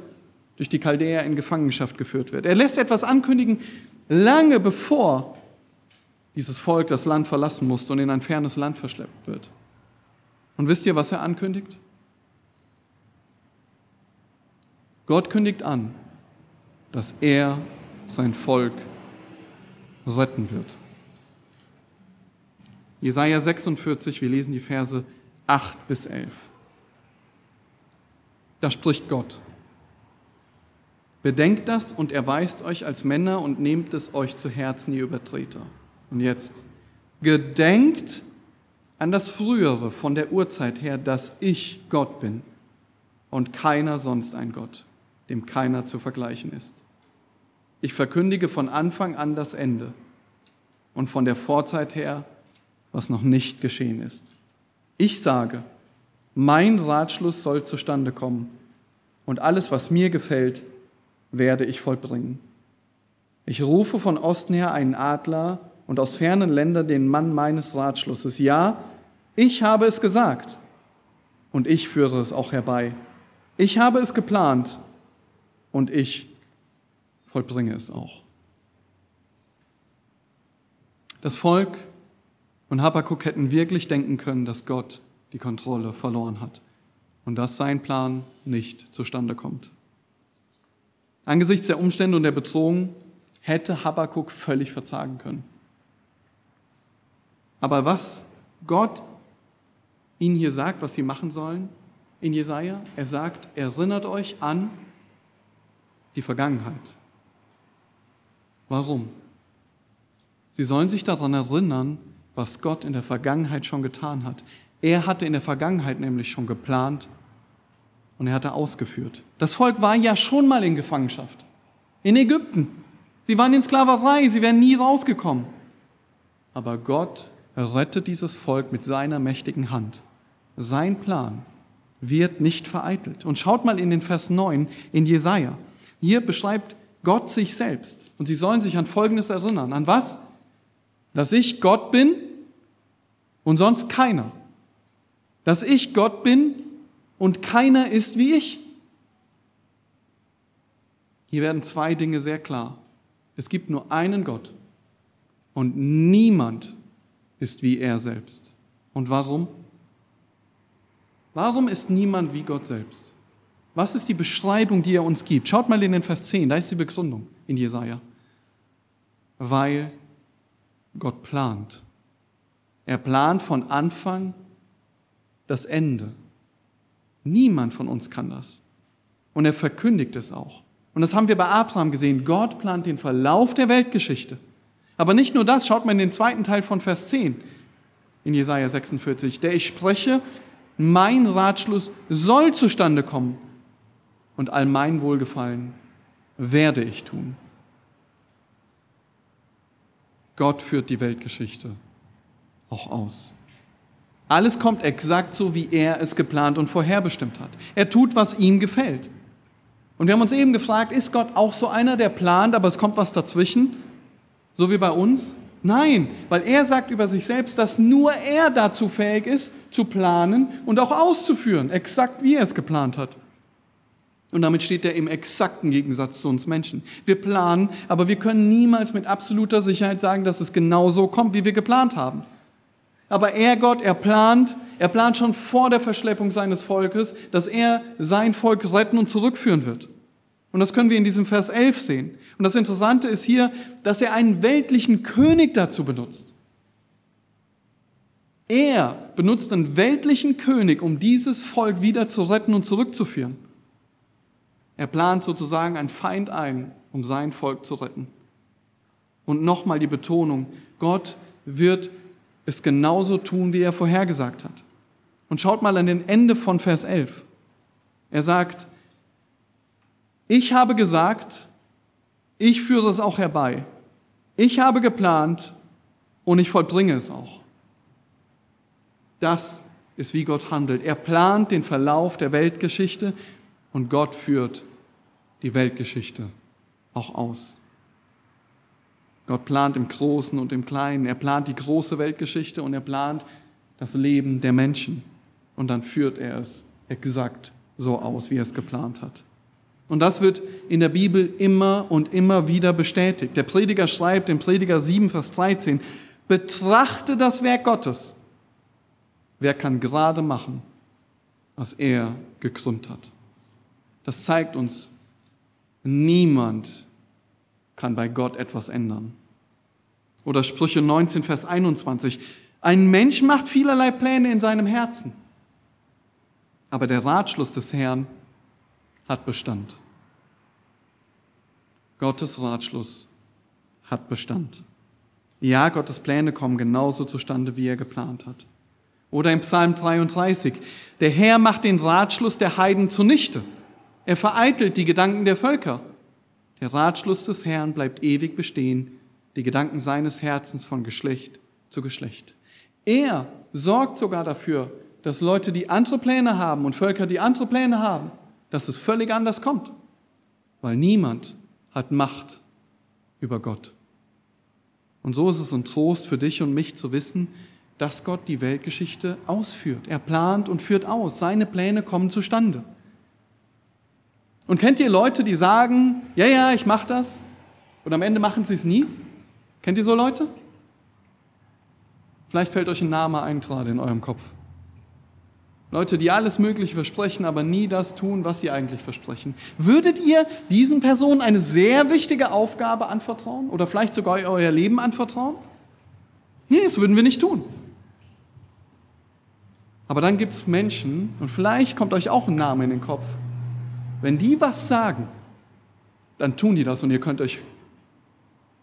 Speaker 1: durch die Chaldäer in Gefangenschaft geführt wird. Er lässt etwas ankündigen, lange bevor dieses Volk das Land verlassen musste und in ein fernes Land verschleppt wird. Und wisst ihr, was er ankündigt? Gott kündigt an, dass er sein Volk retten wird. Jesaja 46, wir lesen die Verse 8 bis 11. Da spricht Gott. Bedenkt das und erweist euch als Männer und nehmt es euch zu Herzen, ihr Übertreter. Und jetzt, gedenkt an das Frühere von der Urzeit her, dass ich Gott bin und keiner sonst ein Gott, dem keiner zu vergleichen ist. Ich verkündige von Anfang an das Ende und von der Vorzeit her, was noch nicht geschehen ist. Ich sage, mein Ratschluss soll zustande kommen und alles, was mir gefällt, werde ich vollbringen. Ich rufe von Osten her einen Adler und aus fernen Ländern den Mann meines Ratschlusses. Ja, ich habe es gesagt und ich führe es auch herbei. Ich habe es geplant und ich vollbringe es auch. Das Volk und Habakkuk hätten wirklich denken können, dass Gott die Kontrolle verloren hat und dass sein Plan nicht zustande kommt. Angesichts der Umstände und der Bedrohung hätte Habakkuk völlig verzagen können. Aber was Gott ihnen hier sagt, was sie machen sollen in Jesaja, er sagt, erinnert euch an die Vergangenheit. Warum? Sie sollen sich daran erinnern, was Gott in der Vergangenheit schon getan hat. Er hatte in der Vergangenheit nämlich schon geplant und er hatte ausgeführt. Das Volk war ja schon mal in Gefangenschaft. In Ägypten. Sie waren in Sklaverei, sie wären nie rausgekommen. Aber Gott rettet dieses Volk mit seiner mächtigen Hand. Sein Plan wird nicht vereitelt. Und schaut mal in den Vers 9 in Jesaja. Hier beschreibt Gott sich selbst. Und sie sollen sich an Folgendes erinnern. An was? Dass ich Gott bin und sonst keiner. Dass ich Gott bin und keiner ist wie ich. Hier werden zwei Dinge sehr klar. Es gibt nur einen Gott und niemand ist wie er selbst. Und warum? Warum ist niemand wie Gott selbst? Was ist die Beschreibung, die er uns gibt? Schaut mal in den Vers 10, da ist die Begründung in Jesaja. Weil Gott plant. Er plant von Anfang das Ende. Niemand von uns kann das. Und er verkündigt es auch. Und das haben wir bei Abraham gesehen. Gott plant den Verlauf der Weltgeschichte. Aber nicht nur das, schaut mal in den zweiten Teil von Vers 10 in Jesaja 46. Der ich spreche, mein Ratschluss soll zustande kommen und all mein Wohlgefallen werde ich tun. Gott führt die Weltgeschichte auch aus. Alles kommt exakt so, wie er es geplant und vorherbestimmt hat. Er tut, was ihm gefällt. Und wir haben uns eben gefragt, ist Gott auch so einer, der plant, aber es kommt was dazwischen, so wie bei uns? Nein, weil er sagt über sich selbst, dass nur er dazu fähig ist, zu planen und auch auszuführen, exakt wie er es geplant hat. Und damit steht er im exakten Gegensatz zu uns Menschen. Wir planen, aber wir können niemals mit absoluter Sicherheit sagen, dass es genau so kommt, wie wir geplant haben. Aber er, Gott, er plant, er plant schon vor der Verschleppung seines Volkes, dass er sein Volk retten und zurückführen wird. Und das können wir in diesem Vers 11 sehen. Und das Interessante ist hier, dass er einen weltlichen König dazu benutzt. Er benutzt einen weltlichen König, um dieses Volk wieder zu retten und zurückzuführen. Er plant sozusagen einen Feind ein, um sein Volk zu retten. Und nochmal die Betonung, Gott wird es genauso tun, wie er vorhergesagt hat. Und schaut mal an den Ende von Vers 11. Er sagt, ich habe gesagt, ich führe es auch herbei. Ich habe geplant und ich vollbringe es auch. Das ist, wie Gott handelt. Er plant den Verlauf der Weltgeschichte und Gott führt die Weltgeschichte auch aus. Gott plant im Großen und im Kleinen. Er plant die große Weltgeschichte und er plant das Leben der Menschen. Und dann führt er es exakt so aus, wie er es geplant hat. Und das wird in der Bibel immer und immer wieder bestätigt. Der Prediger schreibt im Prediger 7, Vers 13, betrachte das Werk Gottes. Wer kann gerade machen, was er gekrümmt hat? Das zeigt uns, niemand kann bei Gott etwas ändern. Oder Sprüche 19, Vers 21. Ein Mensch macht vielerlei Pläne in seinem Herzen, aber der Ratschluss des Herrn hat Bestand. Gottes Ratschluss hat Bestand. Ja, Gottes Pläne kommen genauso zustande, wie er geplant hat. Oder im Psalm 33, der Herr macht den Ratschluss der Heiden zunichte. Er vereitelt die Gedanken der Völker. Der Ratschluss des Herrn bleibt ewig bestehen, die Gedanken seines Herzens von Geschlecht zu Geschlecht. Er sorgt sogar dafür, dass Leute, die andere Pläne haben und Völker, die andere Pläne haben, dass es völlig anders kommt. Weil niemand hat Macht über Gott. Und so ist es ein Trost für dich und mich zu wissen, dass Gott die Weltgeschichte ausführt. Er plant und führt aus. Seine Pläne kommen zustande. Und kennt ihr Leute, die sagen, ja, ja, ich mache das, und am Ende machen sie es nie? Kennt ihr so Leute? Vielleicht fällt euch ein Name ein gerade in eurem Kopf. Leute, die alles Mögliche versprechen, aber nie das tun, was sie eigentlich versprechen. Würdet ihr diesen Personen eine sehr wichtige Aufgabe anvertrauen oder vielleicht sogar euer Leben anvertrauen? Nee, das würden wir nicht tun. Aber dann gibt es Menschen, und vielleicht kommt euch auch ein Name in den Kopf, wenn die was sagen, dann tun die das und ihr könnt euch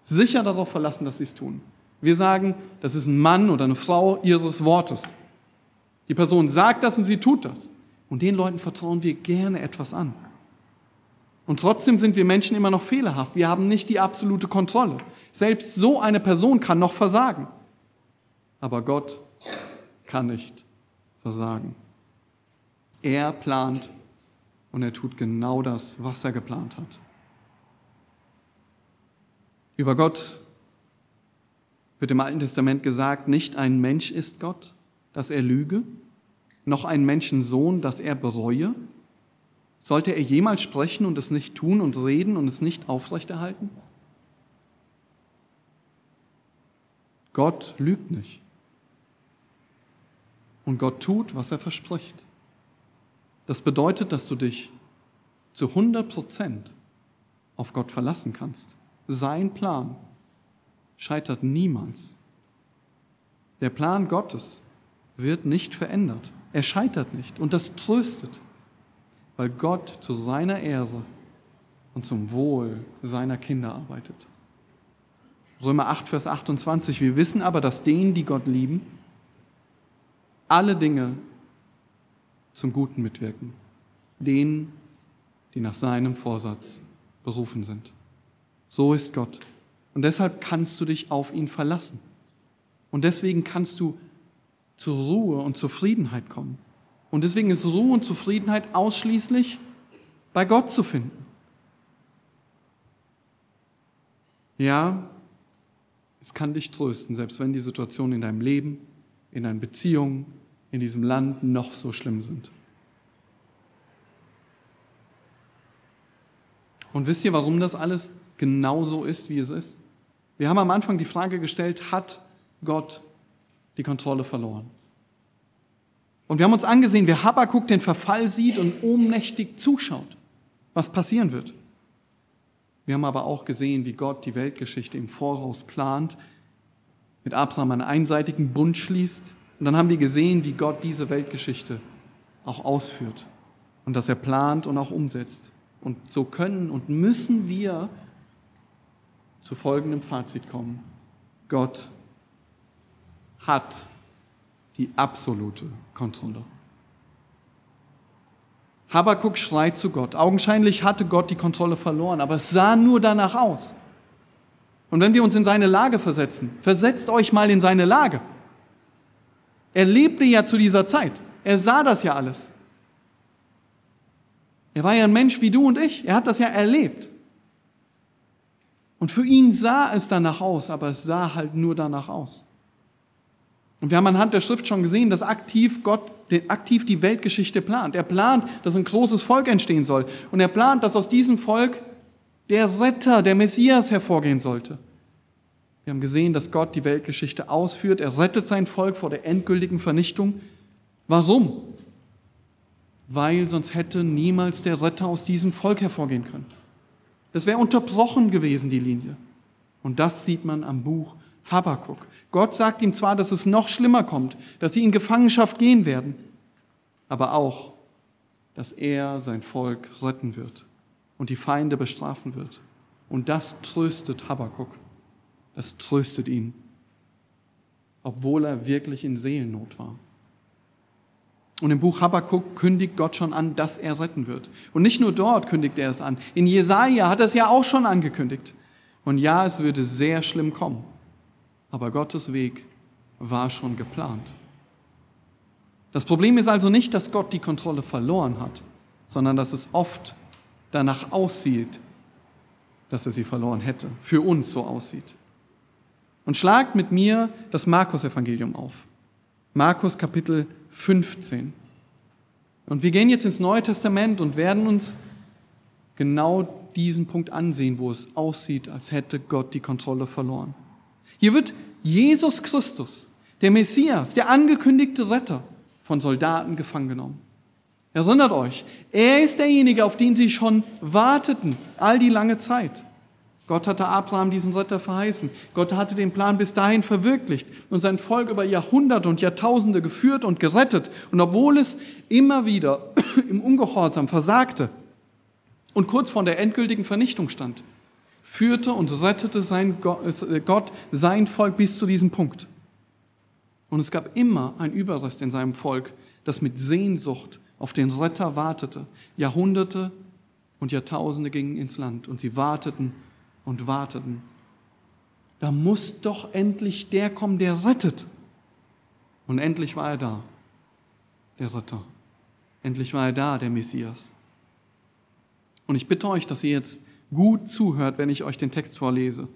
Speaker 1: sicher darauf verlassen, dass sie es tun. Wir sagen, das ist ein Mann oder eine Frau ihres Wortes. Die Person sagt das und sie tut das. Und den Leuten vertrauen wir gerne etwas an. Und trotzdem sind wir Menschen immer noch fehlerhaft. Wir haben nicht die absolute Kontrolle. Selbst so eine Person kann noch versagen. Aber Gott kann nicht versagen. Er plant und er tut genau das, was er geplant hat. Über Gott wird im Alten Testament gesagt, nicht ein Mensch ist Gott, dass er lüge, noch ein Menschensohn, dass er bereue? Sollte er jemals sprechen und es nicht tun und reden und es nicht aufrechterhalten? Gott lügt nicht. Und Gott tut, was er verspricht. Das bedeutet, dass du dich zu 100 Prozent auf Gott verlassen kannst. Sein Plan scheitert niemals. Der Plan Gottes wird nicht verändert. Er scheitert nicht und das tröstet, weil Gott zu seiner Ehre und zum Wohl seiner Kinder arbeitet. Römer 8, Vers 28. Wir wissen aber, dass denen, die Gott lieben, alle Dinge zum Guten mitwirken. Denen, die nach seinem Vorsatz berufen sind. So ist Gott. Und deshalb kannst du dich auf ihn verlassen. Und deswegen kannst du zur Ruhe und Zufriedenheit kommen. Und deswegen ist Ruhe und Zufriedenheit ausschließlich bei Gott zu finden. Ja, es kann dich trösten, selbst wenn die Situationen in deinem Leben, in deinen Beziehungen, in diesem Land noch so schlimm sind. Und wisst ihr, warum das alles genauso ist, wie es ist? Wir haben am Anfang die Frage gestellt, hat Gott die Kontrolle verloren? Und wir haben uns angesehen, wie Habakkuk den Verfall sieht und ohnmächtig zuschaut, was passieren wird. Wir haben aber auch gesehen, wie Gott die Weltgeschichte im Voraus plant, mit Abraham einen einseitigen Bund schließt. Und dann haben wir gesehen, wie Gott diese Weltgeschichte auch ausführt und dass er plant und auch umsetzt. Und so können und müssen wir zu folgendem Fazit kommen. Gott hat die absolute Kontrolle. Habakuk schreit zu Gott. Augenscheinlich hatte Gott die Kontrolle verloren, aber es sah nur danach aus. Und wenn wir uns in seine Lage versetzen, versetzt euch mal in seine Lage. Er lebte ja zu dieser Zeit. Er sah das ja alles. Er war ja ein Mensch wie du und ich. Er hat das ja erlebt. Und für ihn sah es danach aus, aber es sah halt nur danach aus. Und wir haben anhand der Schrift schon gesehen, dass aktiv Gott aktiv die Weltgeschichte plant. Er plant, dass ein großes Volk entstehen soll. Und er plant, dass aus diesem Volk der Retter, der Messias hervorgehen sollte. Wir haben gesehen, dass Gott die Weltgeschichte ausführt. Er rettet sein Volk vor der endgültigen Vernichtung. Warum? Weil sonst hätte niemals der Retter aus diesem Volk hervorgehen können. Das wäre unterbrochen gewesen, die Linie. Und das sieht man am Buch Habakuk. Gott sagt ihm zwar, dass es noch schlimmer kommt, dass sie in Gefangenschaft gehen werden, aber auch, dass er sein Volk retten wird und die Feinde bestrafen wird. Und das tröstet Habakuk. Das tröstet ihn, obwohl er wirklich in Seelennot war. Und im Buch Habakkuk kündigt Gott schon an, dass er retten wird. Und nicht nur dort kündigt er es an. In Jesaja hat er es ja auch schon angekündigt. Und ja, es würde sehr schlimm kommen. Aber Gottes Weg war schon geplant. Das Problem ist also nicht, dass Gott die Kontrolle verloren hat, sondern dass es oft danach aussieht, dass er sie verloren hätte, für uns so aussieht. Und schlagt mit mir das Markus-Evangelium auf. Markus Kapitel 15. Und wir gehen jetzt ins Neue Testament und werden uns genau diesen Punkt ansehen, wo es aussieht, als hätte Gott die Kontrolle verloren. Hier wird Jesus Christus, der Messias, der angekündigte Retter, von Soldaten gefangen genommen. Erinnert euch, er ist derjenige, auf den sie schon warteten, all die lange Zeit. Gott hatte Abraham diesen Retter verheißen. Gott hatte den Plan bis dahin verwirklicht und sein Volk über Jahrhunderte und Jahrtausende geführt und gerettet. Und obwohl es immer wieder im Ungehorsam versagte und kurz vor der endgültigen Vernichtung stand, führte und rettete sein äh, Gott sein Volk bis zu diesem Punkt. Und es gab immer ein Überrest in seinem Volk, das mit Sehnsucht auf den Retter wartete. Jahrhunderte und Jahrtausende gingen ins Land und sie warteten und warteten. Da muss doch endlich der kommen, der rettet. Und endlich war er da, der Retter. Endlich war er da, der Messias. Und ich bitte euch, dass ihr jetzt gut zuhört, wenn ich euch den Text vorlese.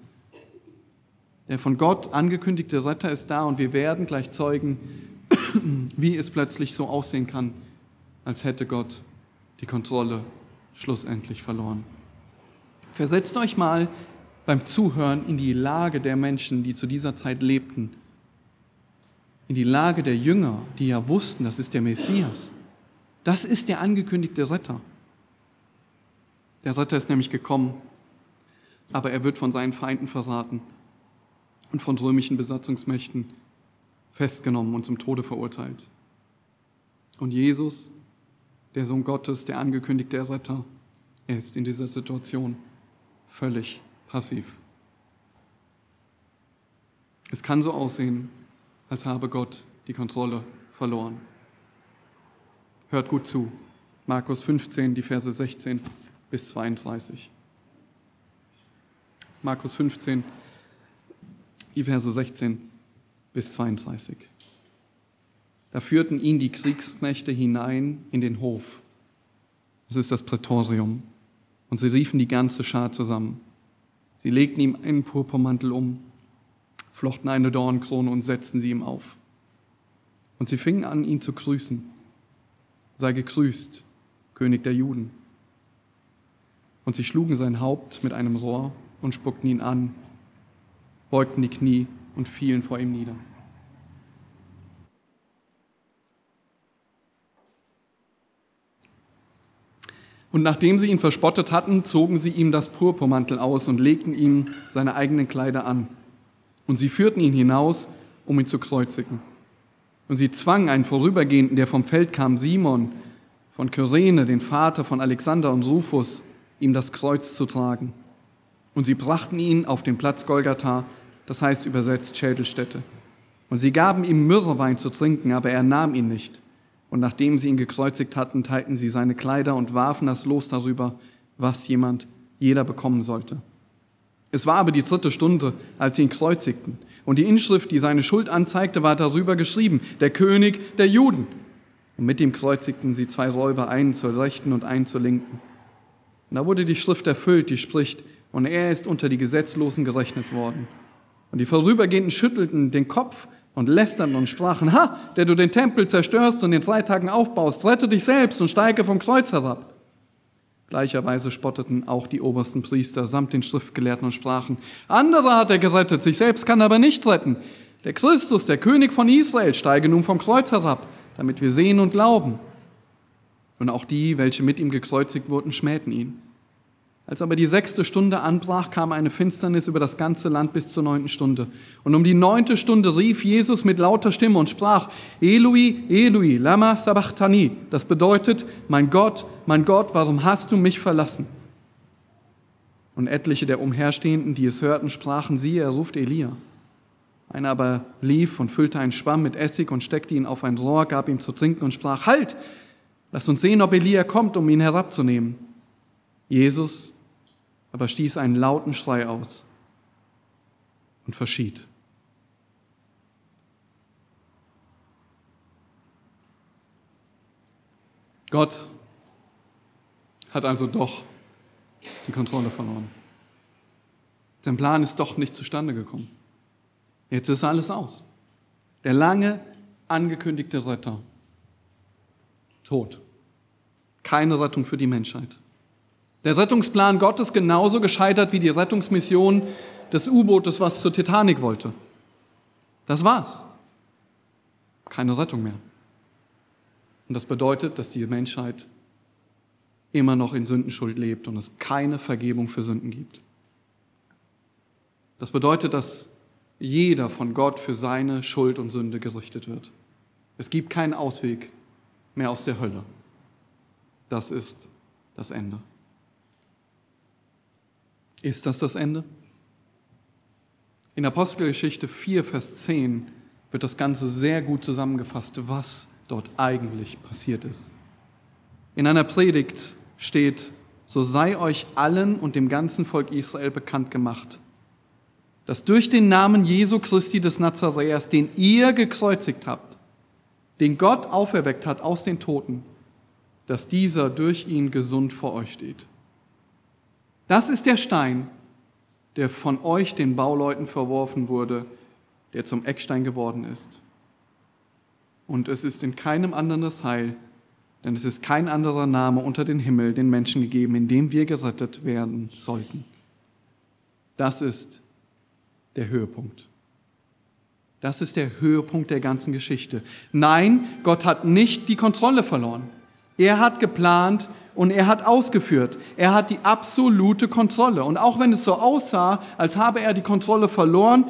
Speaker 1: Der von Gott angekündigte Retter ist da und wir werden gleich zeugen, wie es plötzlich so aussehen kann, als hätte Gott die Kontrolle schlussendlich verloren. Versetzt euch mal beim Zuhören in die Lage der Menschen, die zu dieser Zeit lebten, in die Lage der Jünger, die ja wussten, das ist der Messias. Das ist der angekündigte Retter. Der Retter ist nämlich gekommen, aber er wird von seinen Feinden verraten und von römischen Besatzungsmächten festgenommen und zum Tode verurteilt. Und Jesus, der Sohn Gottes, der angekündigte Retter, er ist in dieser Situation völlig passiv. Es kann so aussehen, als habe Gott die Kontrolle verloren. Hört gut zu. Markus 15, die Verse 16 bis 32. Markus 15, die Verse 16 bis 32. Da führten ihn die Kriegsknechte hinein in den Hof. Das ist das Prätorium. Und sie riefen die ganze Schar zusammen. Sie legten ihm einen Purpurmantel um, flochten eine Dornkrone und setzten sie ihm auf. Und sie fingen an, ihn zu grüßen. Sei gegrüßt, König der Juden. Und sie schlugen sein Haupt mit einem Rohr und spuckten ihn an beugten die Knie und fielen vor ihm nieder. Und nachdem sie ihn verspottet hatten, zogen sie ihm das Purpurmantel aus und legten ihm seine eigenen Kleider an. Und sie führten ihn hinaus, um ihn zu kreuzigen. Und sie zwangen einen Vorübergehenden, der vom Feld kam, Simon von Kyrene, den Vater von Alexander und Rufus, ihm das Kreuz zu tragen. Und sie brachten ihn auf den Platz Golgatha, das heißt übersetzt Schädelstätte. Und sie gaben ihm Myrrhewein zu trinken, aber er nahm ihn nicht. Und nachdem sie ihn gekreuzigt hatten, teilten sie seine Kleider und warfen das Los darüber, was jemand, jeder bekommen sollte. Es war aber die dritte Stunde, als sie ihn kreuzigten. Und die Inschrift, die seine Schuld anzeigte, war darüber geschrieben, der König der Juden. Und mit ihm kreuzigten sie zwei Räuber, einen zur rechten und einen zur linken. Und da wurde die Schrift erfüllt, die spricht, und er ist unter die Gesetzlosen gerechnet worden. Und die Vorübergehenden schüttelten den Kopf und lästerten und sprachen, Ha, der du den Tempel zerstörst und in drei Tagen aufbaust, rette dich selbst und steige vom Kreuz herab. Gleicherweise spotteten auch die obersten Priester samt den Schriftgelehrten und sprachen, andere hat er gerettet, sich selbst kann er aber nicht retten. Der Christus, der König von Israel, steige nun vom Kreuz herab, damit wir sehen und glauben. Und auch die, welche mit ihm gekreuzigt wurden, schmähten ihn. Als aber die sechste Stunde anbrach, kam eine Finsternis über das ganze Land bis zur neunten Stunde. Und um die neunte Stunde rief Jesus mit lauter Stimme und sprach, Eloi, Eloi, lama sabachthani. Das bedeutet, mein Gott, mein Gott, warum hast du mich verlassen? Und etliche der Umherstehenden, die es hörten, sprachen, siehe, er ruft Elia. Einer aber lief und füllte einen Schwamm mit Essig und steckte ihn auf ein Rohr, gab ihm zu trinken und sprach, Halt, lass uns sehen, ob Elia kommt, um ihn herabzunehmen. Jesus aber stieß einen lauten Schrei aus und verschied. Gott hat also doch die Kontrolle verloren. Sein Plan ist doch nicht zustande gekommen. Jetzt ist alles aus. Der lange angekündigte Retter. Tot. Keine Rettung für die Menschheit. Der Rettungsplan Gottes genauso gescheitert wie die Rettungsmission des U-Bootes, was zur Titanic wollte. Das war's. Keine Rettung mehr. Und das bedeutet, dass die Menschheit immer noch in Sündenschuld lebt und es keine Vergebung für Sünden gibt. Das bedeutet, dass jeder von Gott für seine Schuld und Sünde gerichtet wird. Es gibt keinen Ausweg mehr aus der Hölle. Das ist das Ende. Ist das das Ende? In Apostelgeschichte 4, Vers 10 wird das Ganze sehr gut zusammengefasst, was dort eigentlich passiert ist. In einer Predigt steht, so sei euch allen und dem ganzen Volk Israel bekannt gemacht, dass durch den Namen Jesu Christi des Nazaräers, den ihr gekreuzigt habt, den Gott auferweckt hat aus den Toten, dass dieser durch ihn gesund vor euch steht. Das ist der Stein, der von euch den Bauleuten verworfen wurde, der zum Eckstein geworden ist. Und es ist in keinem anderen das Heil, denn es ist kein anderer Name unter den Himmel den Menschen gegeben, in dem wir gerettet werden sollten. Das ist der Höhepunkt. Das ist der Höhepunkt der ganzen Geschichte. Nein, Gott hat nicht die Kontrolle verloren. Er hat geplant und er hat ausgeführt. Er hat die absolute Kontrolle. Und auch wenn es so aussah, als habe er die Kontrolle verloren,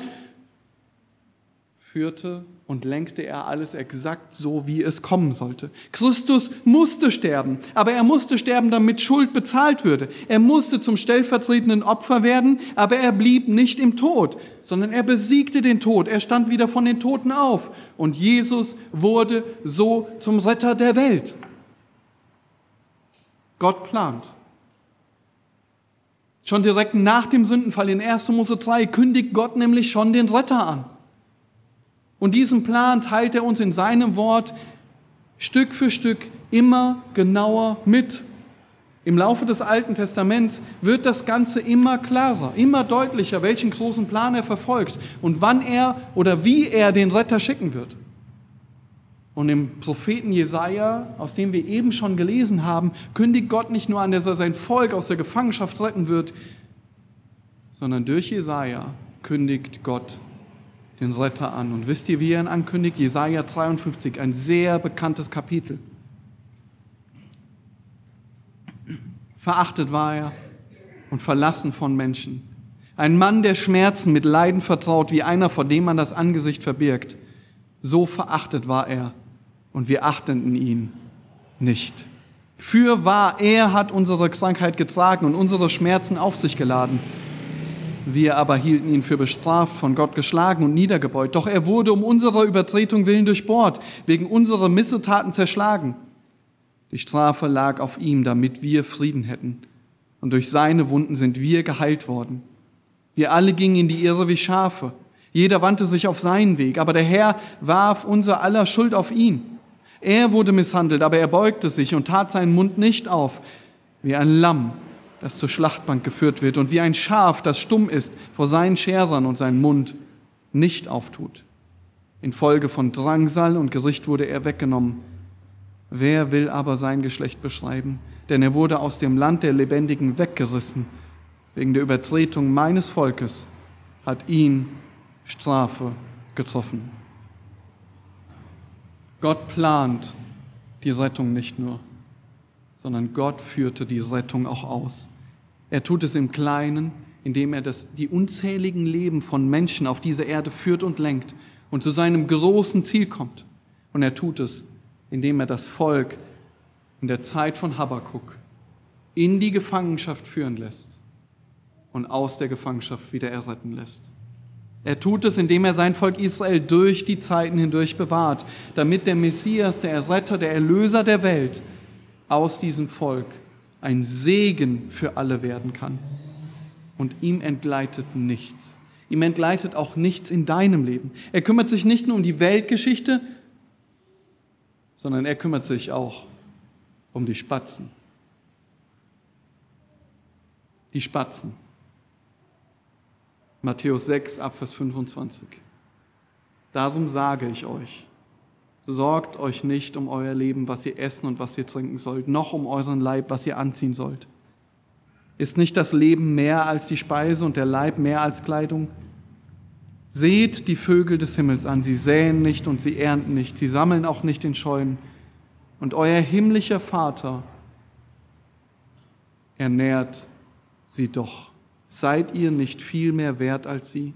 Speaker 1: führte und lenkte er alles exakt so, wie es kommen sollte. Christus musste sterben, aber er musste sterben, damit Schuld bezahlt würde. Er musste zum stellvertretenden Opfer werden, aber er blieb nicht im Tod, sondern er besiegte den Tod. Er stand wieder von den Toten auf und Jesus wurde so zum Retter der Welt. Gott plant. Schon direkt nach dem Sündenfall in 1. Mose 3 kündigt Gott nämlich schon den Retter an. Und diesen Plan teilt er uns in seinem Wort Stück für Stück immer genauer mit. Im Laufe des Alten Testaments wird das Ganze immer klarer, immer deutlicher, welchen großen Plan er verfolgt und wann er oder wie er den Retter schicken wird. Und im Propheten Jesaja, aus dem wir eben schon gelesen haben, kündigt Gott nicht nur an, dass er sein Volk aus der Gefangenschaft retten wird, sondern durch Jesaja kündigt Gott den Retter an. Und wisst ihr, wie er ihn ankündigt? Jesaja 53, ein sehr bekanntes Kapitel. Verachtet war er und verlassen von Menschen. Ein Mann, der Schmerzen mit Leiden vertraut, wie einer, vor dem man das Angesicht verbirgt. So verachtet war er und wir achteten ihn nicht. Für wahr, er hat unsere Krankheit getragen und unsere Schmerzen auf sich geladen. Wir aber hielten ihn für bestraft, von Gott geschlagen und niedergebeut. Doch er wurde um unserer Übertretung willen durchbohrt, wegen unserer Missetaten zerschlagen. Die Strafe lag auf ihm, damit wir Frieden hätten. Und durch seine Wunden sind wir geheilt worden. Wir alle gingen in die Irre wie Schafe. Jeder wandte sich auf seinen Weg, aber der Herr warf unser aller Schuld auf ihn. Er wurde misshandelt, aber er beugte sich und tat seinen Mund nicht auf, wie ein Lamm, das zur Schlachtbank geführt wird und wie ein Schaf, das stumm ist vor seinen Scherern und seinen Mund nicht auftut. Infolge von Drangsal und Gericht wurde er weggenommen. Wer will aber sein Geschlecht beschreiben? Denn er wurde aus dem Land der Lebendigen weggerissen. Wegen der Übertretung meines Volkes hat ihn Strafe getroffen. Gott plant die Rettung nicht nur sondern Gott führte die Rettung auch aus. Er tut es im Kleinen, indem er das, die unzähligen Leben von Menschen auf dieser Erde führt und lenkt und zu seinem großen Ziel kommt. Und er tut es, indem er das Volk in der Zeit von Habakkuk in die Gefangenschaft führen lässt und aus der Gefangenschaft wieder erretten lässt. Er tut es, indem er sein Volk Israel durch die Zeiten hindurch bewahrt, damit der Messias, der Erretter, der Erlöser der Welt aus diesem Volk ein Segen für alle werden kann. Und ihm entgleitet nichts. Ihm entgleitet auch nichts in deinem Leben. Er kümmert sich nicht nur um die Weltgeschichte, sondern er kümmert sich auch um die Spatzen. Die Spatzen. Matthäus 6, Abvers 25. Darum sage ich euch, sorgt euch nicht um euer Leben, was ihr essen und was ihr trinken sollt, noch um euren Leib, was ihr anziehen sollt. Ist nicht das Leben mehr als die Speise und der Leib mehr als Kleidung? Seht die Vögel des Himmels an, sie säen nicht und sie ernten nicht, sie sammeln auch nicht in Scheunen. Und euer himmlischer Vater ernährt sie doch. Seid ihr nicht viel mehr wert als sie?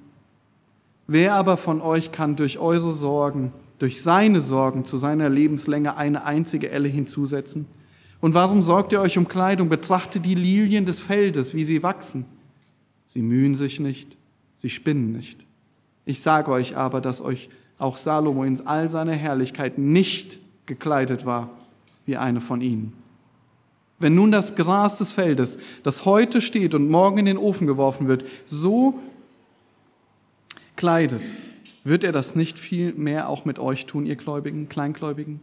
Speaker 1: Wer aber von euch kann durch eure Sorgen, durch seine Sorgen zu seiner Lebenslänge eine einzige Elle hinzusetzen? Und warum sorgt ihr euch um Kleidung? Betrachtet die Lilien des Feldes, wie sie wachsen. Sie mühen sich nicht, sie spinnen nicht. Ich sage euch aber, dass euch auch Salomo in all seiner Herrlichkeit nicht gekleidet war wie eine von ihnen. Wenn nun das Gras des Feldes, das heute steht und morgen in den Ofen geworfen wird, so kleidet, wird er das nicht viel mehr auch mit euch tun, ihr Gläubigen, Kleingläubigen?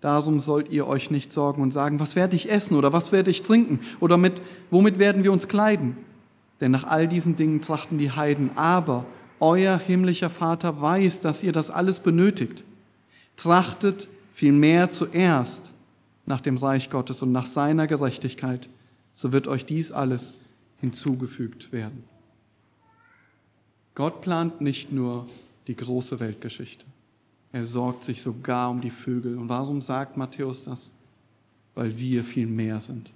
Speaker 1: Darum sollt ihr euch nicht sorgen und sagen, was werde ich essen oder was werde ich trinken oder mit, womit werden wir uns kleiden? Denn nach all diesen Dingen trachten die Heiden. Aber euer himmlischer Vater weiß, dass ihr das alles benötigt. Trachtet vielmehr zuerst nach dem Reich Gottes und nach seiner Gerechtigkeit, so wird euch dies alles hinzugefügt werden. Gott plant nicht nur die große Weltgeschichte. Er sorgt sich sogar um die Vögel. Und warum sagt Matthäus das? Weil wir viel mehr sind.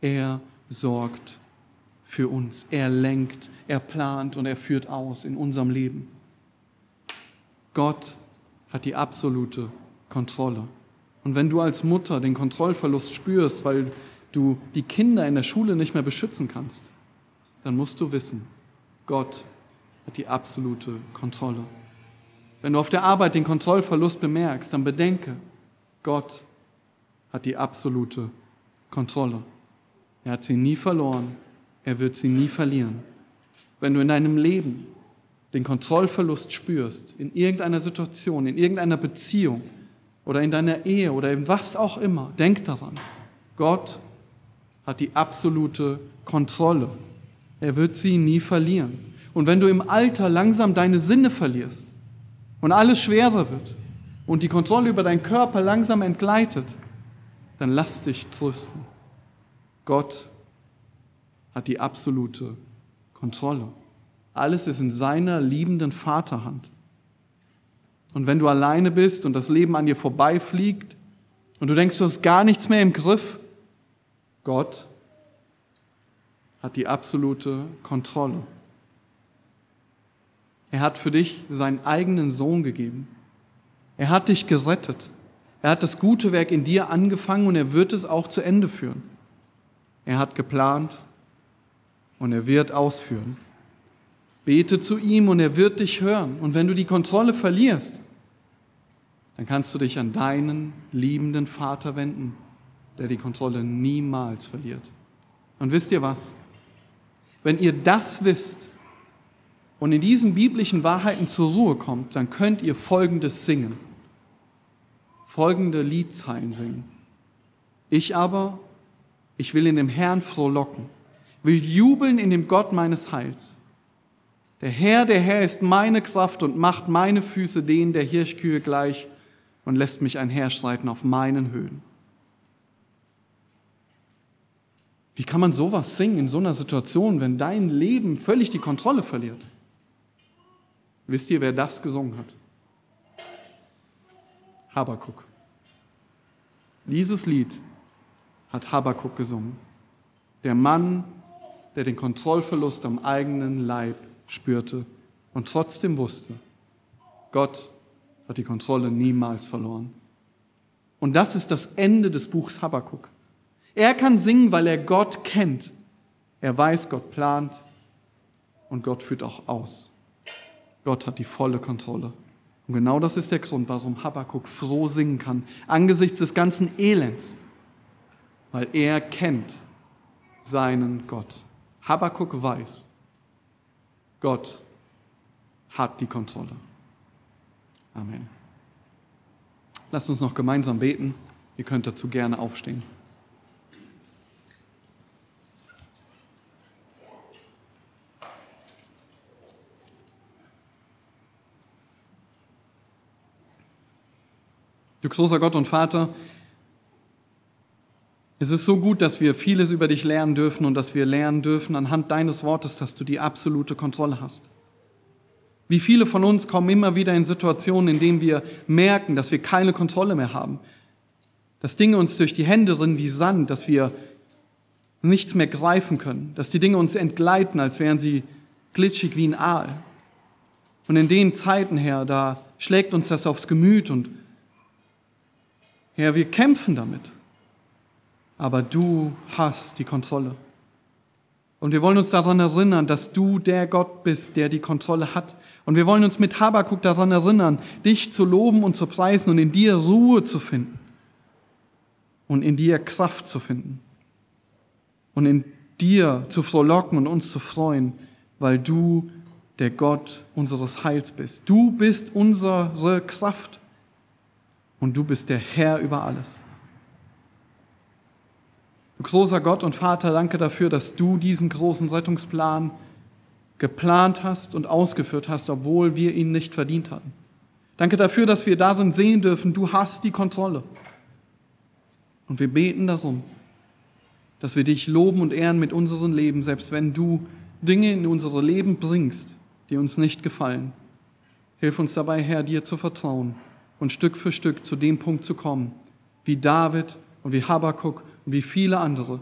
Speaker 1: Er sorgt für uns. Er lenkt, er plant und er führt aus in unserem Leben. Gott hat die absolute Kontrolle. Und wenn du als Mutter den Kontrollverlust spürst, weil du die Kinder in der Schule nicht mehr beschützen kannst, dann musst du wissen, Gott hat die absolute Kontrolle. Wenn du auf der Arbeit den Kontrollverlust bemerkst, dann bedenke, Gott hat die absolute Kontrolle. Er hat sie nie verloren, er wird sie nie verlieren. Wenn du in deinem Leben den Kontrollverlust spürst, in irgendeiner Situation, in irgendeiner Beziehung oder in deiner Ehe oder in was auch immer, denk daran, Gott hat die absolute Kontrolle. Er wird sie nie verlieren. Und wenn du im Alter langsam deine Sinne verlierst, und alles schwerer wird und die Kontrolle über deinen Körper langsam entgleitet, dann lass dich trösten. Gott hat die absolute Kontrolle. Alles ist in seiner liebenden Vaterhand. Und wenn du alleine bist und das Leben an dir vorbeifliegt und du denkst, du hast gar nichts mehr im Griff, Gott hat die absolute Kontrolle. Er hat für dich seinen eigenen Sohn gegeben. Er hat dich gerettet. Er hat das gute Werk in dir angefangen und er wird es auch zu Ende führen. Er hat geplant und er wird ausführen. Bete zu ihm und er wird dich hören. Und wenn du die Kontrolle verlierst, dann kannst du dich an deinen liebenden Vater wenden, der die Kontrolle niemals verliert. Und wisst ihr was? Wenn ihr das wisst, und in diesen biblischen Wahrheiten zur Ruhe kommt, dann könnt ihr Folgendes singen. Folgende Liedzeilen singen. Ich aber, ich will in dem Herrn frohlocken, will jubeln in dem Gott meines Heils. Der Herr, der Herr ist meine Kraft und macht meine Füße denen der Hirschkühe gleich und lässt mich einherschreiten auf meinen Höhen. Wie kann man sowas singen in so einer Situation, wenn dein Leben völlig die Kontrolle verliert? Wisst ihr, wer das gesungen hat? Habakuk. Dieses Lied hat Habakuk gesungen. Der Mann, der den Kontrollverlust am eigenen Leib spürte und trotzdem wusste, Gott hat die Kontrolle niemals verloren. Und das ist das Ende des Buchs Habakuk. Er kann singen, weil er Gott kennt. Er weiß, Gott plant und Gott führt auch aus. Gott hat die volle Kontrolle. Und genau das ist der Grund, warum Habakkuk froh singen kann, angesichts des ganzen Elends, weil er kennt seinen Gott. Habakkuk weiß, Gott hat die Kontrolle. Amen. Lasst uns noch gemeinsam beten. Ihr könnt dazu gerne aufstehen. Du großer Gott und Vater, es ist so gut, dass wir vieles über dich lernen dürfen und dass wir lernen dürfen anhand deines Wortes, dass du die absolute Kontrolle hast. Wie viele von uns kommen immer wieder in Situationen, in denen wir merken, dass wir keine Kontrolle mehr haben, dass Dinge uns durch die Hände rinnen wie Sand, dass wir nichts mehr greifen können, dass die Dinge uns entgleiten, als wären sie glitschig wie ein Aal. Und in den Zeiten, Herr, da schlägt uns das aufs Gemüt und Herr, wir kämpfen damit, aber du hast die Kontrolle. Und wir wollen uns daran erinnern, dass du der Gott bist, der die Kontrolle hat. Und wir wollen uns mit Habakuk daran erinnern, dich zu loben und zu preisen und in dir Ruhe zu finden. Und in dir Kraft zu finden. Und in dir zu frohlocken und uns zu freuen, weil du der Gott unseres Heils bist. Du bist unsere Kraft und du bist der Herr über alles. Du großer Gott und Vater, danke dafür, dass du diesen großen Rettungsplan geplant hast und ausgeführt hast, obwohl wir ihn nicht verdient hatten. Danke dafür, dass wir darin sehen dürfen, du hast die Kontrolle. Und wir beten darum, dass wir dich loben und ehren mit unserem Leben, selbst wenn du Dinge in unser Leben bringst, die uns nicht gefallen. Hilf uns dabei, Herr, dir zu vertrauen und Stück für Stück zu dem Punkt zu kommen, wie David und wie Habakkuk wie viele andere,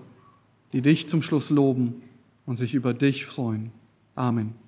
Speaker 1: die dich zum Schluss loben und sich über dich freuen. Amen.